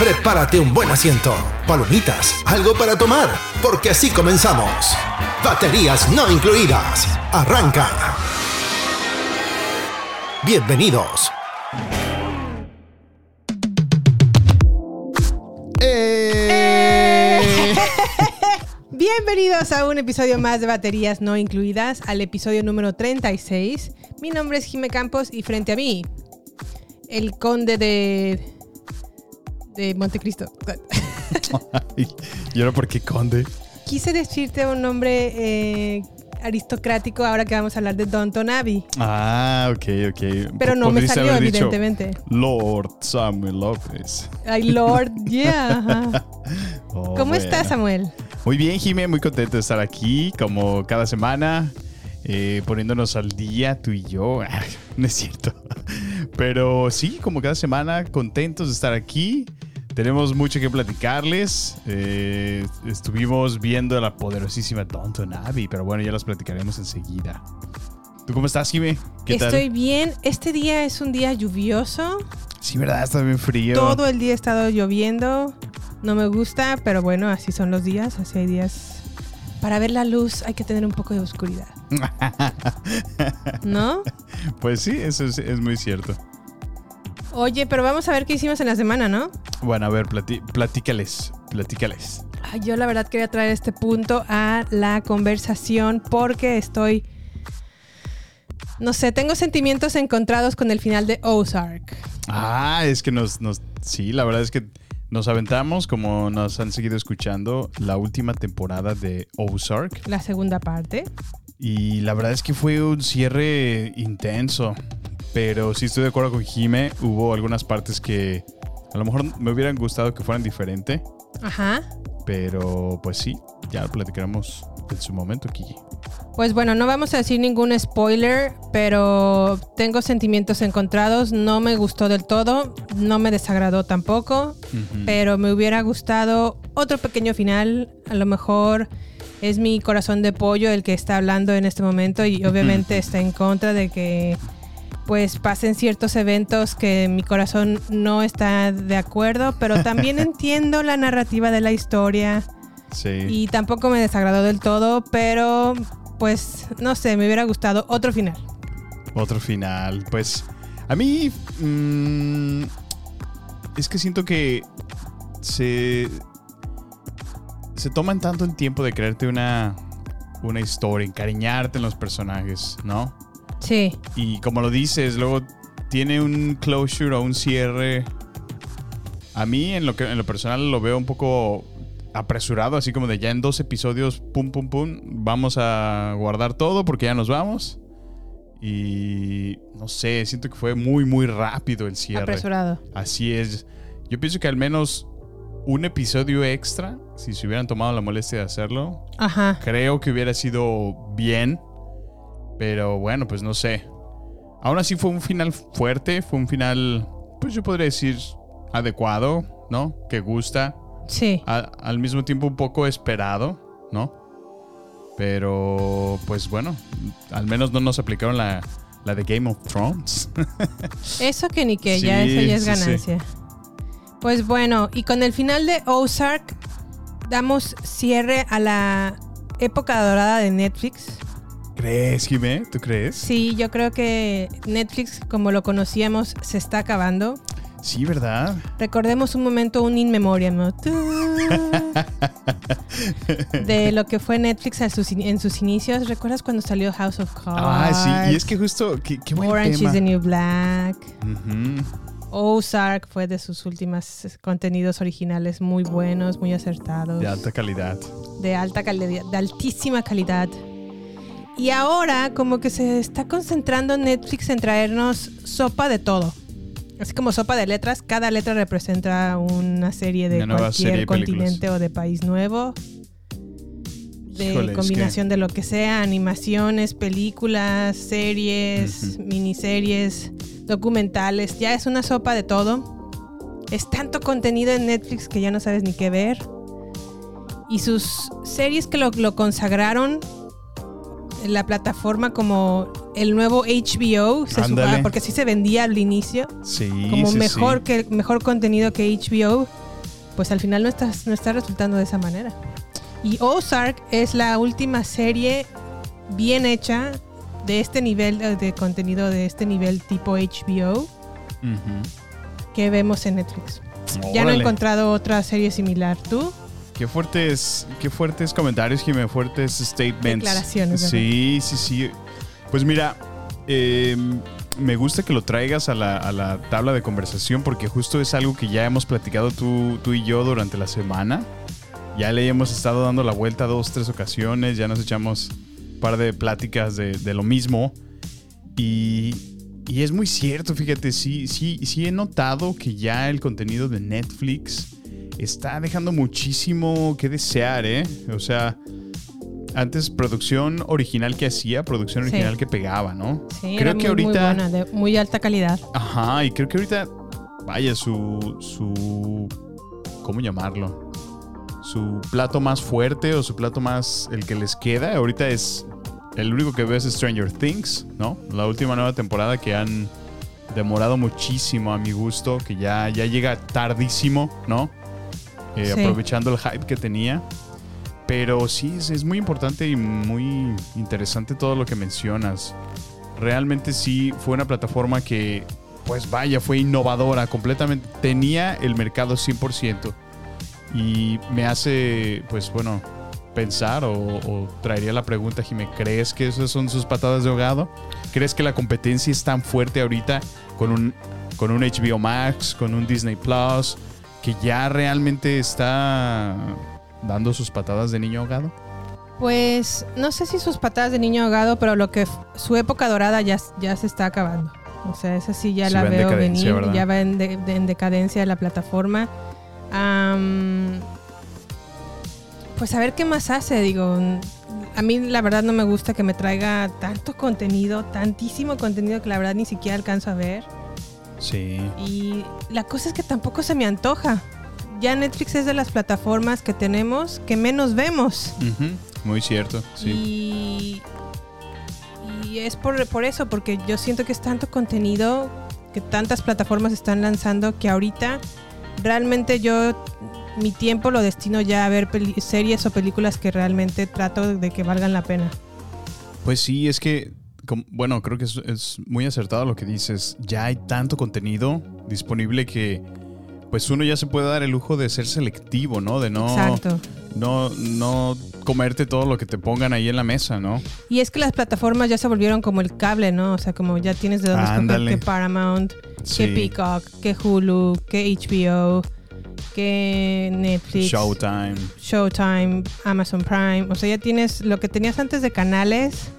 Prepárate un buen asiento, palomitas, algo para tomar, porque así comenzamos. Baterías no incluidas. Arranca. Bienvenidos. Eh. Bienvenidos a un episodio más de Baterías No Incluidas, al episodio número 36. Mi nombre es Jime Campos y frente a mí, el conde de. De Montecristo. ¿Y ahora por qué conde? Quise decirte un nombre eh, aristocrático ahora que vamos a hablar de Downton Abbey, Ah, ok, ok. pero no me salió, dicho, evidentemente. Lord Samuel López. Ay, Lord, yeah. ajá. Oh, ¿Cómo bueno. estás, Samuel? Muy bien, Jimé, muy contento de estar aquí, como cada semana, eh, poniéndonos al día, tú y yo. No es cierto. Pero sí, como cada semana, contentos de estar aquí. Tenemos mucho que platicarles. Eh, estuvimos viendo la poderosísima Downton Abbey, pero bueno, ya las platicaremos enseguida. ¿Tú cómo estás, Jimé? ¿Qué tal? Estoy bien. Este día es un día lluvioso. Sí, ¿verdad? Está bien frío. Todo el día ha estado lloviendo. No me gusta, pero bueno, así son los días. Así hay días. Para ver la luz hay que tener un poco de oscuridad. ¿No? Pues sí, eso es, es muy cierto. Oye, pero vamos a ver qué hicimos en la semana, ¿no? Bueno, a ver, platí- platícales, platícales. Ay, yo la verdad quería traer este punto a la conversación porque estoy. No sé, tengo sentimientos encontrados con el final de Ozark. Ah, es que nos, nos, sí, la verdad es que nos aventamos, como nos han seguido escuchando, la última temporada de Ozark. La segunda parte. Y la verdad es que fue un cierre intenso. Pero sí estoy de acuerdo con Jime, hubo algunas partes que a lo mejor me hubieran gustado que fueran diferente. Ajá. Pero pues sí, ya lo platicaremos en su momento, Kiki. Pues bueno, no vamos a decir ningún spoiler, pero tengo sentimientos encontrados. No me gustó del todo, no me desagradó tampoco, pero me hubiera gustado otro pequeño final. A lo mejor es mi corazón de pollo el que está hablando en este momento y obviamente está en contra de que pues pasen ciertos eventos que mi corazón no está de acuerdo, pero también entiendo la narrativa de la historia. Sí. Y tampoco me desagradó del todo, pero pues no sé, me hubiera gustado otro final. Otro final. Pues a mí mm, es que siento que se se toman tanto el tiempo de crearte una una historia, encariñarte en los personajes, ¿no? Sí, Y como lo dices, luego tiene un closure o un cierre. A mí en lo que en lo personal lo veo un poco apresurado, así como de ya en dos episodios, pum pum pum, vamos a guardar todo porque ya nos vamos. Y no sé, siento que fue muy muy rápido el cierre. apresurado. Así es. Yo pienso que al menos un episodio extra, si se hubieran tomado la molestia de hacerlo, Ajá. creo que hubiera sido bien. Pero bueno, pues no sé. Aún así fue un final fuerte, fue un final, pues yo podría decir, adecuado, ¿no? Que gusta. Sí. A- al mismo tiempo un poco esperado, ¿no? Pero, pues bueno, al menos no nos aplicaron la, la de Game of Thrones. Eso que ni que, ya eso ya es sí, sí. ganancia. Pues bueno, y con el final de Ozark damos cierre a la época dorada de Netflix. ¿Crees, Jimé? ¿Tú crees? Sí, yo creo que Netflix, como lo conocíamos, se está acabando. Sí, ¿verdad? Recordemos un momento, un in memoriam, ¿no? de lo que fue Netflix en sus, in- en sus inicios. ¿Recuerdas cuando salió House of Cards? Ah, sí. Y es que justo, qué, qué buen Orange tema. is the New Black. Ujú. Ozark fue de sus últimos contenidos originales muy buenos, muy acertados. De alta calidad. de alta calidad, de altísima calidad. Y ahora como que se está concentrando Netflix en traernos sopa de todo. Así como sopa de letras, cada letra representa una serie de Una cualquier serie de películas. continente o de país nuevo. De Híjole, es combinación de lo que sea, animaciones, películas, series, miniseries, documentales. Ya es una sopa de todo. Es tanto contenido en Netflix que ya no sabes ni qué ver. Y sus series que lo, lo consagraron la plataforma como el nuevo HBO, se porque así se vendía al inicio, Sí. como sí, mejor, sí. Que, mejor contenido que HBO, pues al final no está, no está resultando de esa manera. Y Ozark es la última serie bien hecha de este nivel de, de contenido, de este nivel tipo HBO que vemos en Netflix. Ya no he encontrado otra serie similar. ¿Tú? Qué fuertes, qué fuertes comentarios, Jimé, fuertes statements. Declaraciones. Sí, sí, sí. Pues mira, eh, me gusta que lo traigas a la, a la tabla de conversación porque justo es algo que ya hemos platicado tú, tú y yo durante la semana. Ya le hemos estado dando la vuelta dos, tres ocasiones, ya nos echamos un par de pláticas de, de lo mismo. Y, y es muy cierto, fíjate, sí, sí, sí he notado que ya el contenido de Netflix está dejando muchísimo que desear, ¿eh? O sea, antes producción original que hacía, producción Sí. original que pegaba, ¿no? Sí, creo era que muy, muy ahorita... buena, de muy alta calidad. Ajá, y creo que ahorita, vaya, su, su, ¿cómo llamarlo? Su plato más fuerte o su plato más, el que les queda, ahorita es, el único que veo es Stranger Things, ¿no? La última nueva temporada que han demorado muchísimo a mi gusto, que ya, ya llega tardísimo, ¿no? Eh, Sí. Aprovechando el hype que tenía. Pero sí, es, es muy importante y muy interesante todo lo que mencionas. Realmente sí fue una plataforma que, pues vaya, fue innovadora completamente. Tenía el mercado 100%. Y me hace, pues bueno, pensar o, o traería la pregunta, Jimé, ¿crees que esas son sus patadas de ahogado? ¿Crees que la competencia es tan fuerte ahorita con un, con un HBO Max, con un Disney Plus, que ya realmente está dando sus patadas de niño ahogado? Pues no sé si sus patadas de niño ahogado, pero lo que su época dorada ya, ya se está acabando. O sea, esa sí ya la veo venir, ¿verdad? ya va en, de- de- en decadencia la plataforma. Pues a ver qué más hace, digo. A mí la verdad no me gusta que me traiga tanto contenido, tantísimo contenido que la verdad ni siquiera alcanzo a ver. Sí. Y la cosa es que tampoco se me antoja. Ya Netflix es de las plataformas que tenemos que menos vemos. Muy cierto, sí. Y, y es por, por eso, porque yo siento que es tanto contenido que tantas plataformas están lanzando que ahorita realmente yo mi tiempo lo destino ya a ver series o películas que realmente trato de que valgan la pena. Pues sí, es que, bueno, creo que es, es muy acertado lo que dices. Ya hay tanto contenido disponible que, pues uno ya se puede dar el lujo de ser selectivo, ¿no? De no, Exacto. no, no comerte todo lo que te pongan ahí en la mesa, ¿no? Y es que las plataformas ya se volvieron como el cable, ¿no? O sea, como ya tienes de dónde escoger que Paramount, Sí. que Peacock, que Hulu, que HBO, que Netflix. Showtime. Showtime, Amazon Prime. O sea, ya tienes lo que tenías antes de canales,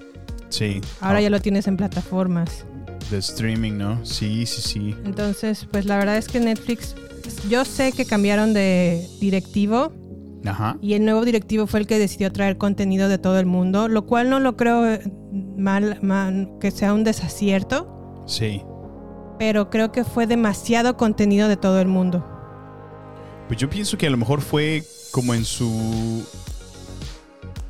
Sí. ahora Oh, ya lo tienes en plataformas. De streaming, ¿no? Sí, sí, sí. Entonces, pues la verdad es que Netflix, yo sé que cambiaron de directivo Ajá. y el nuevo directivo fue el que decidió traer contenido de todo el mundo, lo cual no lo creo eh, mal, mal- que sea un desacierto, Sí. pero creo que fue demasiado contenido de todo el mundo. Pues yo pienso que a lo mejor fue como en su.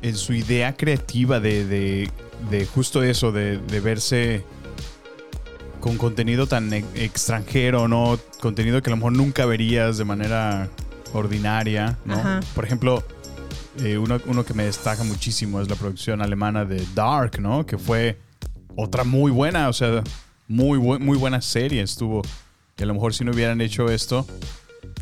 En su idea creativa de, de, de justo eso, de, de verse con contenido tan e- extranjero, ¿no? Contenido que a lo mejor nunca verías de manera ordinaria, ¿no? Ajá. Por ejemplo, eh, uno, uno que me destaca muchísimo es la producción alemana de Dark, ¿no? Que fue otra muy buena, o sea, muy, bu- muy buena serie. Estuvo Y a lo mejor si no hubieran hecho esto,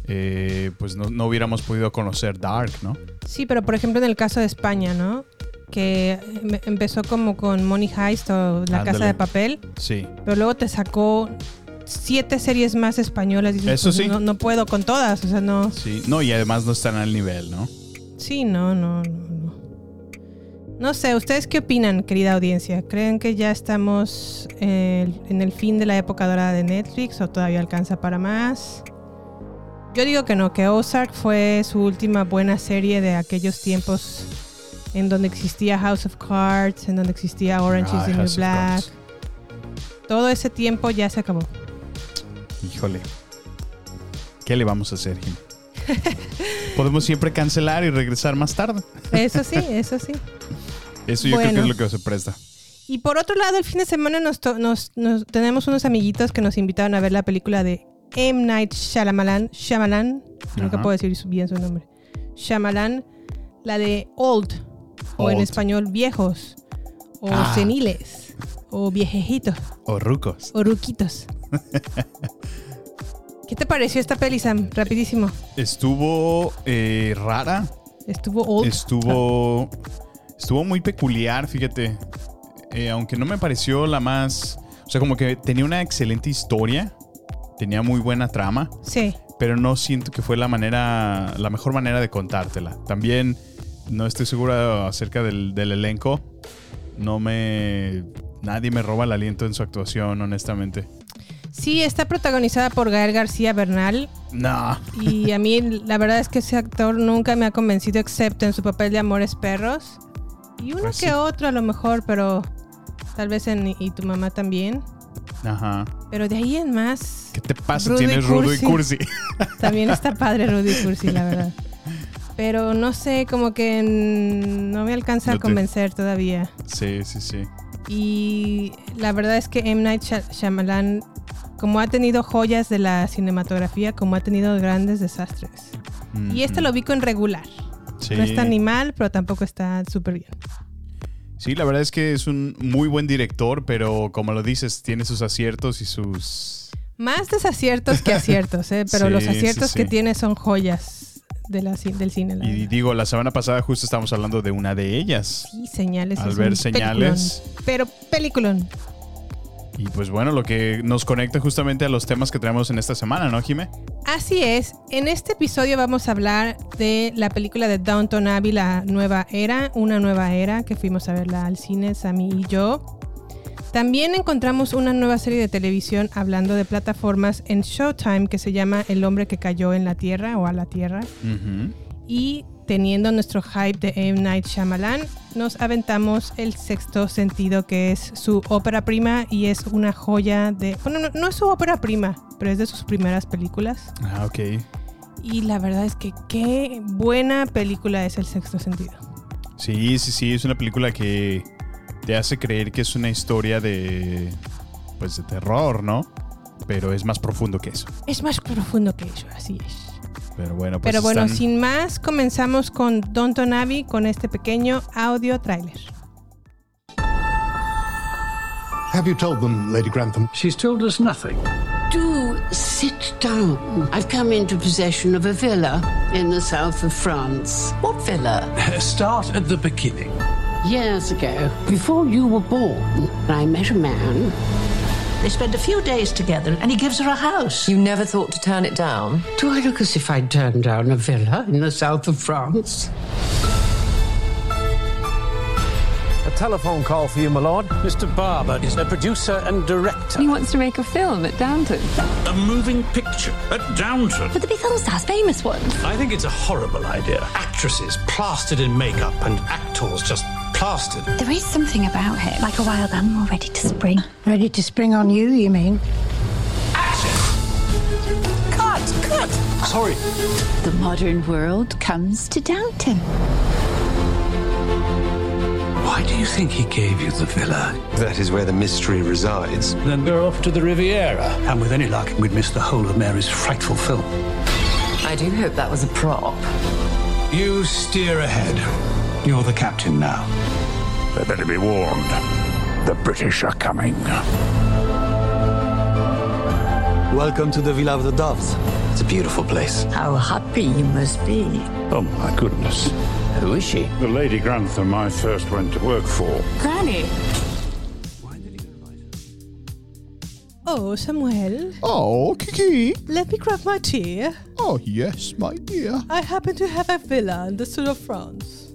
eh, pues no, no hubiéramos podido conocer Dark, ¿no? Sí, pero por ejemplo en el caso de España, ¿no? Que em- empezó como con Money Heist o La Ándale. Casa de Papel, Sí. pero luego te sacó siete series más españolas. Dices, Eso pues, sí. No, no puedo con todas, o sea, no. Sí. No, y además no están al nivel, ¿no? Sí, no, no, no, no. No sé, ¿ustedes qué opinan, querida audiencia? ¿Creen que ya estamos eh, en el fin de la época dorada de Netflix o todavía alcanza para más? Yo digo que no, que Ozark fue su última buena serie de aquellos tiempos en donde existía House of Cards, en donde existía Orange is Ah, the New House of Black. Todo ese tiempo ya se acabó. Híjole. ¿Qué le vamos a hacer, Jim? Podemos siempre cancelar y regresar más tarde. Eso sí, eso sí. Eso yo creo que es lo que se presta. Y por otro lado, el fin de semana nos, to- nos- nos- tenemos unos amiguitos que nos invitaron a ver la película de M. Night Shyamalan. Shyamalan. Nunca puedo decir bien su nombre. Shyamalan. La de Old. O en español, viejos. O Ah. seniles. O viejejitos. O rucos. O ruquitos. ¿Qué te pareció esta peli, Sam? Rapidísimo. Estuvo eh, rara. Estuvo Old. Estuvo. Estuvo muy peculiar, fíjate. Eh, aunque no me pareció la más. O sea, como que tenía una excelente historia. Tenía muy buena trama. Sí. Pero no siento que fue la manera. La mejor manera de contártela. También no estoy seguro acerca del, del elenco. No me. Nadie me roba el aliento en su actuación, honestamente. Sí, está protagonizada por Gael García Bernal. No. Y a mí la verdad es que ese actor nunca me ha convencido excepto en su papel de Amores Perros. Y uno Pues que sí. otro a lo mejor, pero tal vez en Y tu mamá también. Ajá. Pero de ahí en más, ¿Qué te pasa? Rudy Tienes Cursi. cursi. también está padre Rudy Cursi, la verdad. Pero no sé, como que no me alcanza No a convencer todavía. Sí, sí, sí. Y la verdad es que M. Night Shy- Shyamalan, como ha tenido joyas de la cinematografía, como ha tenido grandes desastres. Y este lo vi con regular. Sí. No está ni mal, pero tampoco está súper bien. Sí, la verdad es que es un muy buen director, pero como lo dices, tiene sus aciertos y sus... Más desaciertos que aciertos, ¿eh? pero Sí, los sí, aciertos que tiene son joyas de la, ci- del cine. la Y digo, la semana pasada justo estábamos hablando de una de ellas. Sí, señales. Al ver señales. peliculón. Pero peliculón. Y pues bueno, lo que nos conecta justamente a los temas que tenemos en esta semana, ¿no, Jime? Así es. En este episodio vamos a hablar de la película de Downton Abbey, la nueva era, una nueva era, que fuimos a verla al cine, Sammy y yo. También encontramos una nueva serie de televisión hablando de plataformas en Showtime que se llama El hombre que cayó en la tierra o a la tierra. Y teniendo nuestro hype de M. Night Shyamalan, nos aventamos el sexto sentido, que es su ópera prima y es una joya de... Bueno, no, no es su ópera prima, pero es de sus primeras películas. Ah, ok. Y la verdad es que qué buena película es el sexto sentido. Sí, sí, sí, es una película que te hace creer que es una historia de... Pues de terror, ¿no? Pero es más profundo que eso. Es más profundo que eso, así es. Pero bueno, pues Pero bueno, están- sin más, comenzamos con Downton Abbey con este pequeño audio tráiler. Have you told them, Lady Grantham? She's told us nothing. Do sit down. I've come into possession of a villa in the south of France. What villa? Start at the beginning. Years ago, before you were born, I met a man. They spent a few days together and he gives her a house. You never thought to turn it down? Do I look as if I'd turned down a villa in the south of France? A telephone call for you, my lord. Mr. Barber is a producer and director. He wants to make a film at Downton. A moving picture at Downton. But the big film stars, famous ones. I think it's a horrible idea. Actresses plastered in makeup and actors just plastered. There is something about him, like a wild animal ready to spring. Ready to spring on you, you mean? Action! Cut! Cut! Sorry. The modern world comes to Downton. Why do you think he gave you the villa? That is where the mystery resides. Then we're off to the Riviera. And with any luck, we'd miss the whole of Mary's frightful film. I do hope that was a prop. You steer ahead. You're the captain now. They better be warned. The British are coming. Welcome to the Villa of the Doves. It's a beautiful place. How happy you must be. Oh my goodness. Who is she? The Lady Grantham I first went to work for. Granny. Oh, Samuel, Oh, Kiki. let me grab my tea. Oh, yes, my dear. I happen to have a villa in the south of France.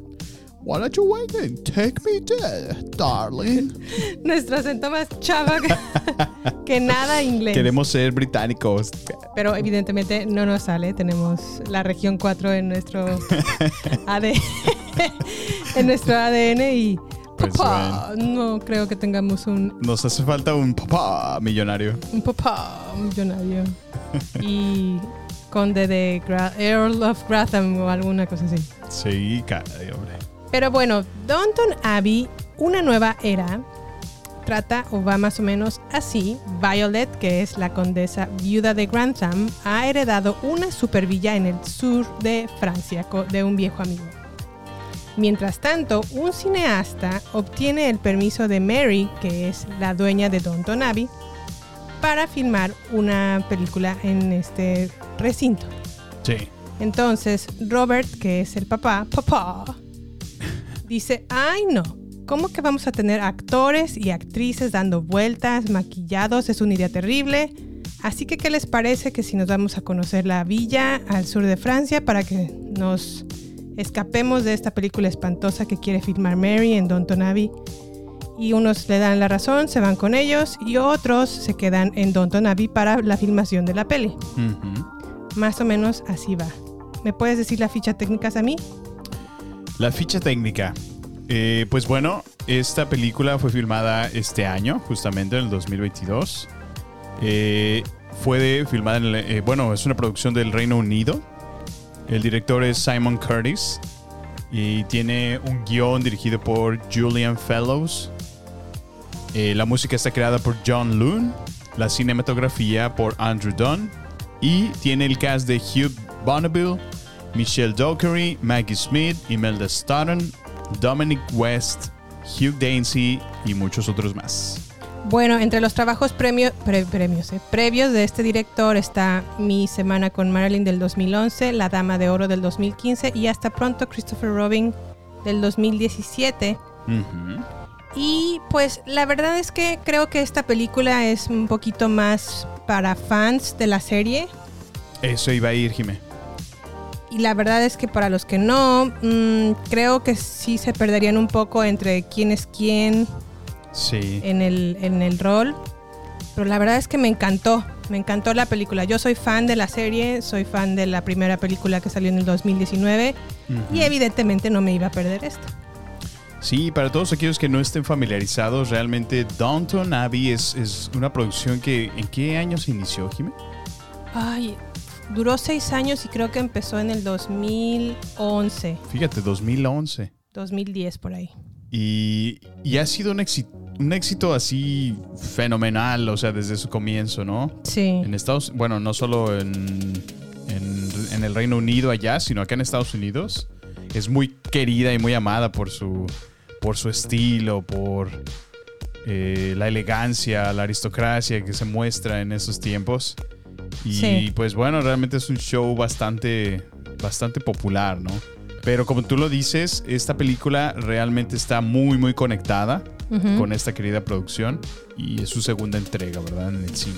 Why don't you wait and take me there, darling? Nuestro acento más chava que, que nada inglés. Queremos ser británicos. Pero evidentemente no nos sale. Tenemos la región 4 en nuestro ADN. en nuestro ADN y Pues papá, no creo que tengamos un, Nos hace falta un papá millonario. un papá millonario. y conde de Gra- Earl of Gratham o alguna cosa así. Sí, caray, hombre. Pero bueno, Downton Abbey, una nueva era, trata o va más o menos así. Violet, que es la condesa viuda de Grantham, ha heredado una supervilla en el sur de Francia de un viejo amigo. Mientras tanto, un cineasta obtiene el permiso de Mary, que es la dueña de Downton Abbey, para filmar una película en este recinto. Sí. Entonces, Robert, que es el papá, papá, dice, ay no, ¿cómo que vamos a tener actores y actrices dando vueltas, maquillados? Es una idea terrible. Así que, ¿qué les parece que si nos vamos a conocer la villa al sur de Francia para que nos escapemos de esta película espantosa que quiere filmar Mary en Downton Abbey? Y unos le dan la razón, se van con ellos, y otros se quedan en Downton Abbey para la filmación de la peli. Más o menos así va. ¿Me puedes decir la ficha técnicas a mí? La ficha técnica. Eh, pues bueno, esta película fue filmada este año, justamente en el 2022. Eh, fue de- filmada en eh, bueno, es una producción del Reino Unido. El director es Simon Curtis y tiene un guion dirigido por Julian Fellows. La música está creada por John Loon, la cinematografía por Andrew Dunn y tiene el cast de Hugh Bonneville, Michelle Dockery, Maggie Smith, Imelda Staunton, Dominic West, Hugh Dancy y muchos otros más. Bueno, entre los trabajos premio- pre- premios, eh, previos de este director está Mi Semana con Marilyn del 2011, La Dama de Oro del 2015 y hasta pronto Christopher Robin del 2017. Ujú. Y pues la verdad es que creo que esta película es un poquito más para fans de la serie. Eso iba a ir, Jimé. Y la verdad es que para los que no, mm, creo que sí se perderían un poco entre quién es quién Sí. en el, en el rol. Pero la verdad es que me encantó. Me encantó la película. Yo soy fan de la serie, soy fan de la primera película que salió en el 2019 Ujú. y evidentemente no me iba a perder esto. Sí, para todos aquellos que no estén familiarizados, realmente Downton Abbey es, es una producción que... ¿En qué año se inició, Jimé? Ay, duró seis años y creo que empezó en el 2011, Fíjate, 2011. 2010 por ahí. Y, y ha sido un éxito, un éxito así fenomenal, o sea, desde su comienzo, ¿no? Sí. En Estados bueno, no solo en, en, en el Reino Unido allá, sino acá en Estados Unidos. Es muy querida y muy amada por su, por su estilo, por eh, la elegancia, la aristocracia que se muestra en esos tiempos. Y Sí. pues bueno, realmente es un show bastante, bastante popular, ¿no? Pero como tú lo dices, esta película realmente está muy, muy conectada con esta querida producción y es su segunda entrega, ¿verdad? En el cine.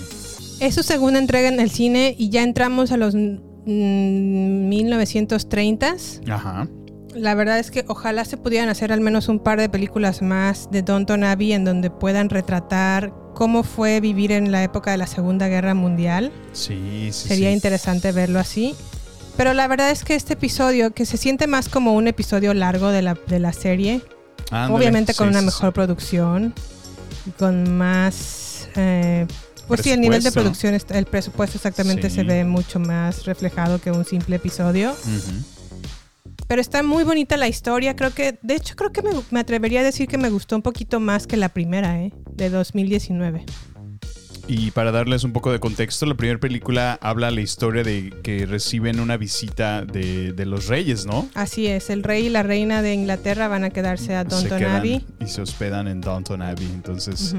Es su segunda entrega en el cine y ya entramos a los mm, 1930s. Ajá. La verdad es que ojalá se pudieran hacer al menos un par de películas más de Downton Abbey en donde puedan retratar cómo fue vivir en la época de la Segunda Guerra Mundial. Sí, sí, Sería sí. interesante verlo así. Pero la verdad es que este episodio, que se siente más como un episodio largo de la, de la serie, obviamente con sí, una sí, mejor producción, con más... eh, pues sí, el nivel de producción, está- el presupuesto exactamente se ve mucho más reflejado que un simple episodio. Pero está muy bonita la historia. Creo que, de hecho, creo que me, me atrevería a decir que me gustó un poquito más que la primera, ¿eh? De 2019. Y para darles un poco de contexto, la primera película habla la historia de que reciben una visita de, de los reyes, ¿no? Así es, el rey y la reina de Inglaterra van a quedarse a Downton Abbey. y se hospedan en Downton Abbey. Entonces,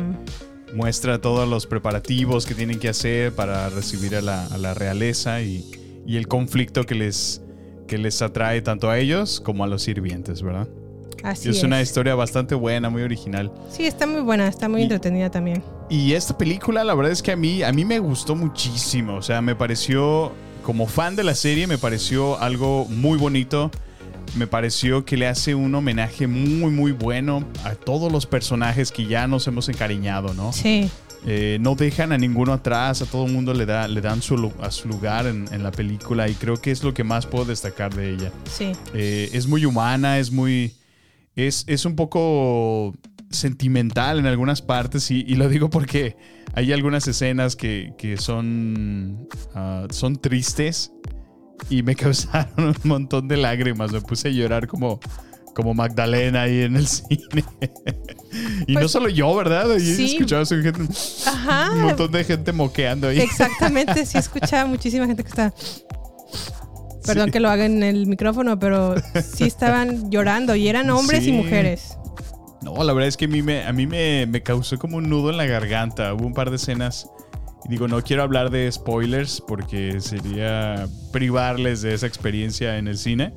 muestra todos los preparativos que tienen que hacer para recibir a la, a la realeza y, y el conflicto que les, que les atrae tanto a ellos como a los sirvientes, ¿verdad? Así es, es. una historia bastante buena, muy original. Sí, está muy buena, está muy entretenida también. Y esta película, la verdad es que a mí, a mí me gustó muchísimo. O sea, me pareció, como fan de la serie, me pareció algo muy bonito. Me pareció que le hace un homenaje muy, muy bueno a todos los personajes que ya nos hemos encariñado, ¿no? Sí. Eh, no dejan a ninguno atrás, a todo el mundo le, da, le dan su, a su lugar en, en la película y creo que es lo que más puedo destacar de ella. Sí. Eh, es muy humana, es muy. Es, es un poco sentimental en algunas partes y, y lo digo porque hay algunas escenas que, que son, ah, son tristes y me causaron un montón de lágrimas. Me puse a llorar como, como Magdalena ahí en el cine. y no solo yo, ¿verdad? Y Pues, sí. gente- Ajá. un montón de gente moqueando ahí. Exactamente, sí escuchaba muchísima gente que está. Perdón Sí. que lo haga en el micrófono, pero sí estaban llorando y eran hombres Sí. y mujeres. No, la verdad es que a mí, me, a mí me, me causó como un nudo en la garganta. Hubo un par de escenas. Digo, no quiero hablar de spoilers porque sería privarles de esa experiencia en el cine.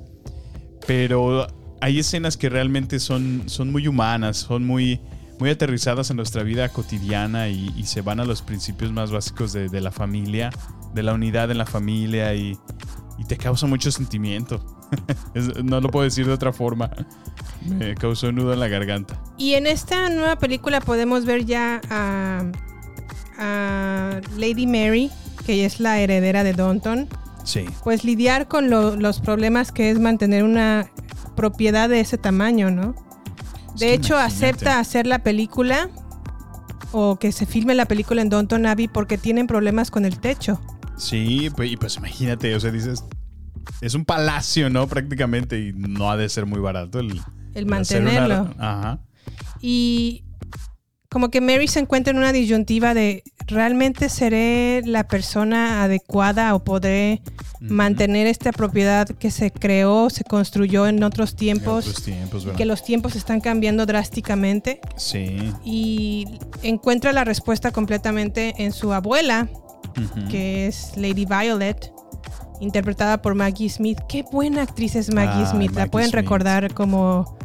Pero hay escenas que realmente son, son muy humanas, son muy, muy aterrizadas en nuestra vida cotidiana y, y se van a los principios más básicos de, de la familia, de la unidad en la familia y, y te causa mucho sentimiento. No lo puedo decir de otra forma. Me causó un nudo en la garganta. Y en esta nueva película podemos ver ya a, a Lady Mary, que es la heredera de Downton, Sí. pues lidiar con lo- los problemas que es mantener una propiedad de ese tamaño, ¿no? De hecho, imagínate. acepta hacer la película o que se filme la película en Downton Abbey porque tienen problemas con el techo. Sí, pues, y pues imagínate, o sea, dices, es un palacio, ¿no? Prácticamente, y no ha de ser muy barato el, El una- mantenerlo. ajá. Y como que Mary se encuentra en una disyuntiva de ¿realmente seré la persona adecuada o podré mantener esta propiedad que se creó, se construyó en otros tiempos? En otros tiempos, que los tiempos están cambiando drásticamente. Sí. Y encuentra la respuesta completamente en su abuela, que es Lady Violet, interpretada por Maggie Smith. Qué buena actriz es Maggie Smith. La pueden Smith. recordar como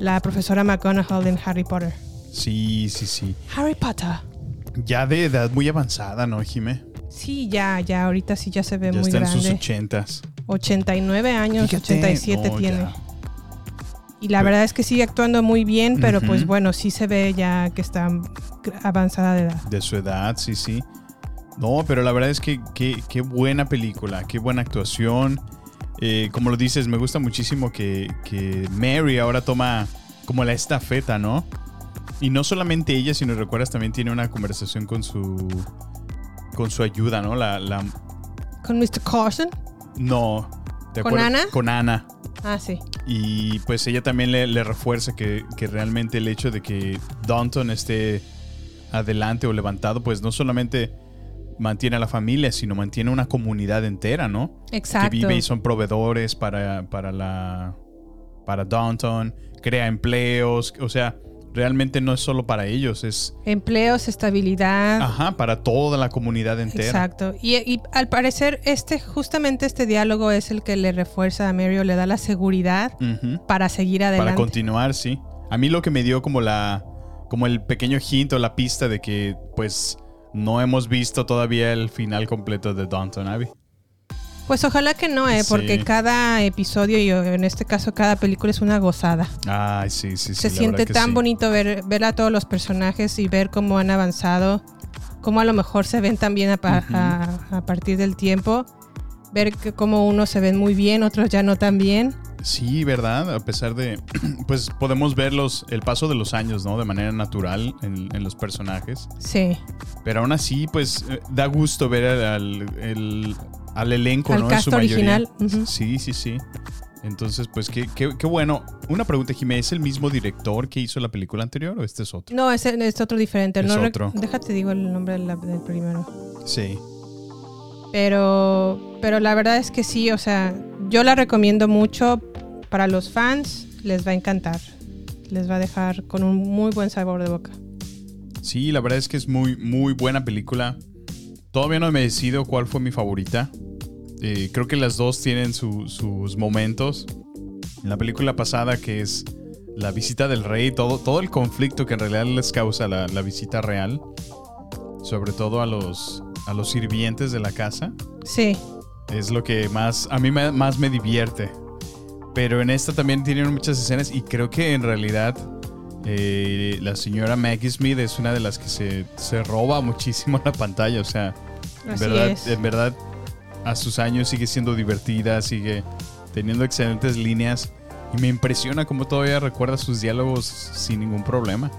la profesora McGonagall en Harry Potter. Sí, sí, sí. Harry Potter. Ya de edad muy avanzada, ¿no, Jime? Sí, ya, ya, ahorita sí ya se ve Ya muy está en sus grande. ochentas. 89 años, Fíjate, 87 no, tiene. ya. Y la verdad es que sigue actuando muy bien, pero pues bueno, sí se ve ya que está avanzada de edad. De su edad, sí, sí. No, pero la verdad es que qué, qué buena película, qué buena actuación. Eh, como lo dices, me gusta muchísimo que, que Mary ahora toma como la estafeta, ¿no? Y no solamente ella, sino recuerdas también tiene una conversación con su con su ayuda, ¿no? La, la ¿Con Mr. Carson? no. ¿te ¿Con? Ana? Con Ana. Ah, sí. Y pues ella también le, le refuerza que, que realmente el hecho de que Downton esté adelante o levantado, pues no solamente mantiene a la familia, sino mantiene una comunidad entera, ¿no? Exacto. Que vive y son proveedores para, para la para Downton, crea empleos, o sea, realmente no es solo para ellos, es Empleos, estabilidad. ajá, para toda la comunidad entera. Exacto. Y, y al parecer, este, justamente este diálogo es el que le refuerza a Mary o le da la seguridad para seguir adelante. Para continuar, sí. A mí lo que me dio como la como el pequeño hint o la pista de que pues no hemos visto todavía el final completo de Downton Abbey. Pues ojalá que no, ¿eh? porque Sí. cada episodio y en este caso cada película es una gozada. Ay, sí, sí, sí. Se siente tan sí. bonito ver, ver a todos los personajes y ver cómo han avanzado, cómo a lo mejor se ven también a, pa- a- a partir del tiempo, ver que cómo unos se ven muy bien, otros ya no tan bien. Sí, ¿verdad? A pesar de, pues podemos ver los, el paso de los años, ¿no? De manera natural en, en los personajes. Sí. Pero aún así, pues eh, da gusto ver al, al- el- al elenco, Al ¿no? En su mayoría. original, ujú. Sí, sí, sí. Entonces, pues qué, qué, qué bueno. Una pregunta, Jiménez, ¿es el mismo director que hizo la película anterior o este es otro? No, es, es otro diferente. Es no otro. Déjate digo el nombre de la- del primero. Sí. Pero, pero la verdad es que sí, o sea, yo la recomiendo mucho para los fans, les va a encantar. Les va a dejar con un muy buen sabor de boca. Sí, la verdad es que es muy, muy buena película. Todavía no me decido cuál fue mi favorita. Eh, creo que las dos tienen su- sus momentos. En la película pasada, que es la visita del rey, todo, todo el conflicto que en realidad les causa la, la visita real, sobre todo a los, a los sirvientes de la casa, Sí. es lo que más a mí me- más me divierte. Pero en esta también tienen muchas escenas y creo que en realidad eh, la señora Maggie Smith es una de las que se, se roba muchísimo la pantalla. O sea, en verdad, en verdad, a sus años sigue siendo divertida, sigue teniendo excelentes líneas. Y me impresiona cómo todavía recuerda sus diálogos sin ningún problema.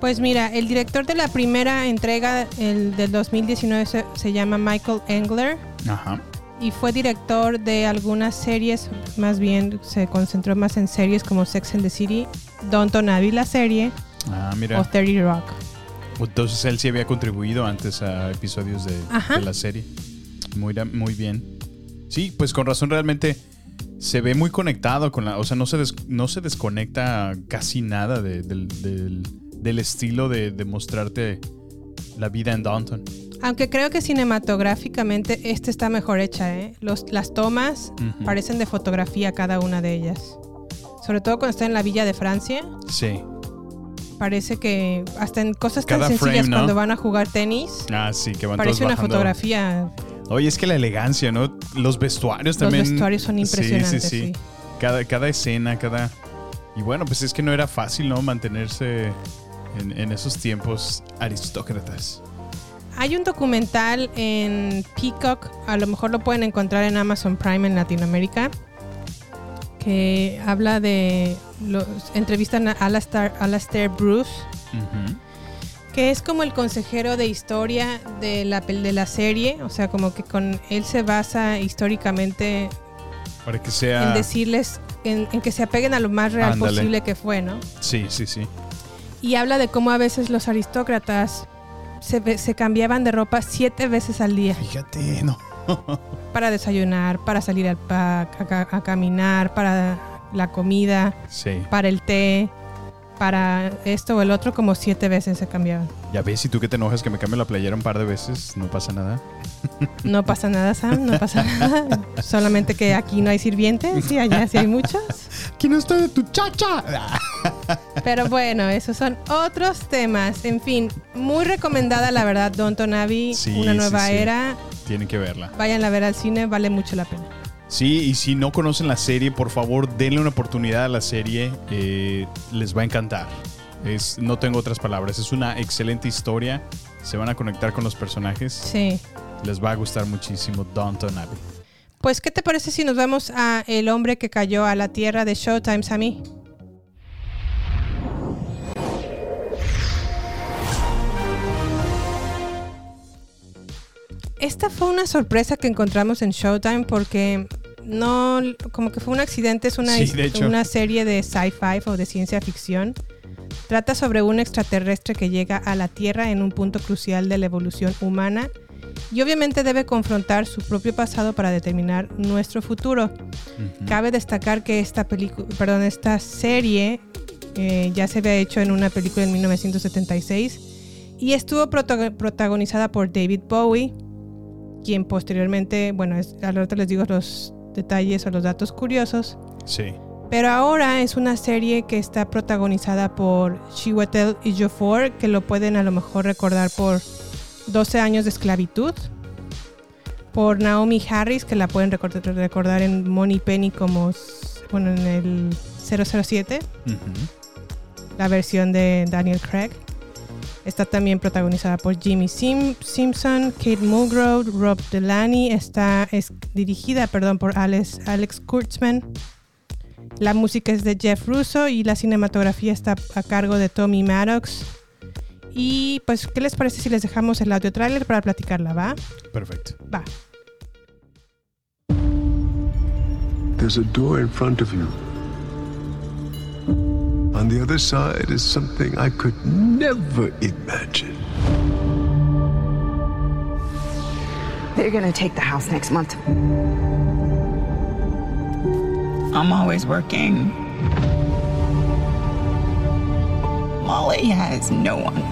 Pues mira, el director de la primera entrega, el del 2019, se, se llama Michael Engler Ajá. Y fue director de algunas series, más bien se concentró más en series como Sex and the City, Downton Abbey la serie Ah, mira. o 30 Rock. Entonces él sí había contribuido antes a episodios de, la serie. Muy, muy bien. Sí, pues con razón realmente se ve muy conectado con la... O sea, no se, des- no se desconecta casi nada de- del, del- del estilo de, de mostrarte la vida en Downton. Aunque creo que cinematográficamente esta está mejor hecha, ¿eh? Los, las tomas parecen de fotografía cada una de ellas. Sobre todo cuando está en la villa de Francia, Sí. parece que hasta en cosas tan sencillas frame, ¿no? cuando van a jugar tenis, Ah, sí, que van parece todos una bajando. fotografía. Oye, es que la elegancia, ¿no? Los vestuarios Los también. vestuarios son Sí, impresionantes, Sí, sí, sí. Cada, cada escena, cada. Y bueno, pues es que no era fácil, ¿no? Mantenerse en, en esos tiempos aristócratas. Hay un documental en Peacock, a lo mejor lo pueden encontrar en Amazon Prime en Latinoamérica, que habla de los entrevistan a Alastair, Alastair Bruce, que es como el consejero de historia de la de la serie, o sea, como que con él se basa históricamente Para que sea. en decirles en, en que se apeguen a lo más real Ándale. posible que fue, ¿no? Sí, sí, sí. Y habla de cómo a veces los aristócratas se, se cambiaban de ropa siete veces al día. Fíjate, no. para desayunar, para salir al a, a caminar, para la comida, Sí. para el té, para esto o el otro, como siete veces se cambiaban. Ya ves, si tú que te enojas que me cambie la playera un par de veces, no pasa nada. No pasa nada, Sam, no pasa nada. Solamente que aquí no hay sirvientes y allá sí hay muchos. No estoy de tu chacha. Pero bueno, esos son otros temas. En fin, muy recomendada la verdad, Downton Abbey, Sí, una nueva sí. era. Tienen que verla. Vayan a ver al cine, vale mucho la pena. Sí, y si no conocen la serie, por favor, denle una oportunidad a la serie. eh, les va a encantar. Es, no tengo otras palabras. Es una excelente historia. Se van a conectar con los personajes. Sí. Les va a gustar muchísimo Downton Abbey. Pues, ¿qué te parece si nos vamos a El hombre que cayó a la tierra de Showtime, Sammy? Esta fue una sorpresa que encontramos en Showtime porque no, como que fue un accidente, es una, Sí, una serie de sci-fi o de ciencia ficción. Trata sobre un extraterrestre que llega a la Tierra en un punto crucial de la evolución humana y obviamente debe confrontar su propio pasado para determinar nuestro futuro. Cabe destacar que esta película, perdón, esta serie eh, ya se había hecho en una película en 1976 y estuvo protago- protagonizada por David Bowie, quien posteriormente, bueno, es, al rato les digo los detalles o los datos curiosos, Sí. pero ahora es una serie que está protagonizada por Chiwetel Ejiofor, que lo pueden a lo mejor recordar por 12 años de esclavitud. Por Naomi Harris, que la pueden recordar, en Money Penny como, bueno, en el 007, Ujú. la versión de Daniel Craig. Está también protagonizada por Jimmy Sim- Simpson, Kate Mulgrew, Rob Delaney. Está es dirigida, perdón, por Alex, Alex Kurtzman. La música es de Jeff Russo y la cinematografía está a cargo de Tommy Maddox. Y pues, ¿qué les parece si les dejamos el audio trailer para platicarla? ¿Va? Perfecto. Va. There's a door in front of you. On the other side is something I could never imagine. They're gonna take the house next month. I'm always working. I'm has no one.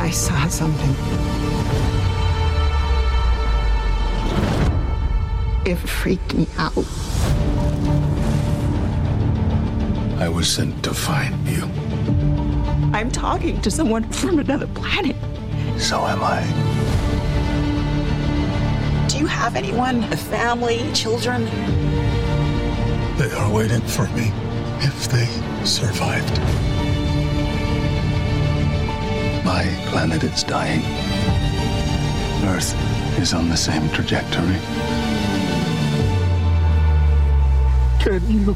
I saw something. It freaked me out. I was sent to find you. I'm talking to someone from another planet. So am I. Do you have anyone? A family, children? They are waiting for me if they survived. My planet is dying. Earth is on the same trajectory. Can you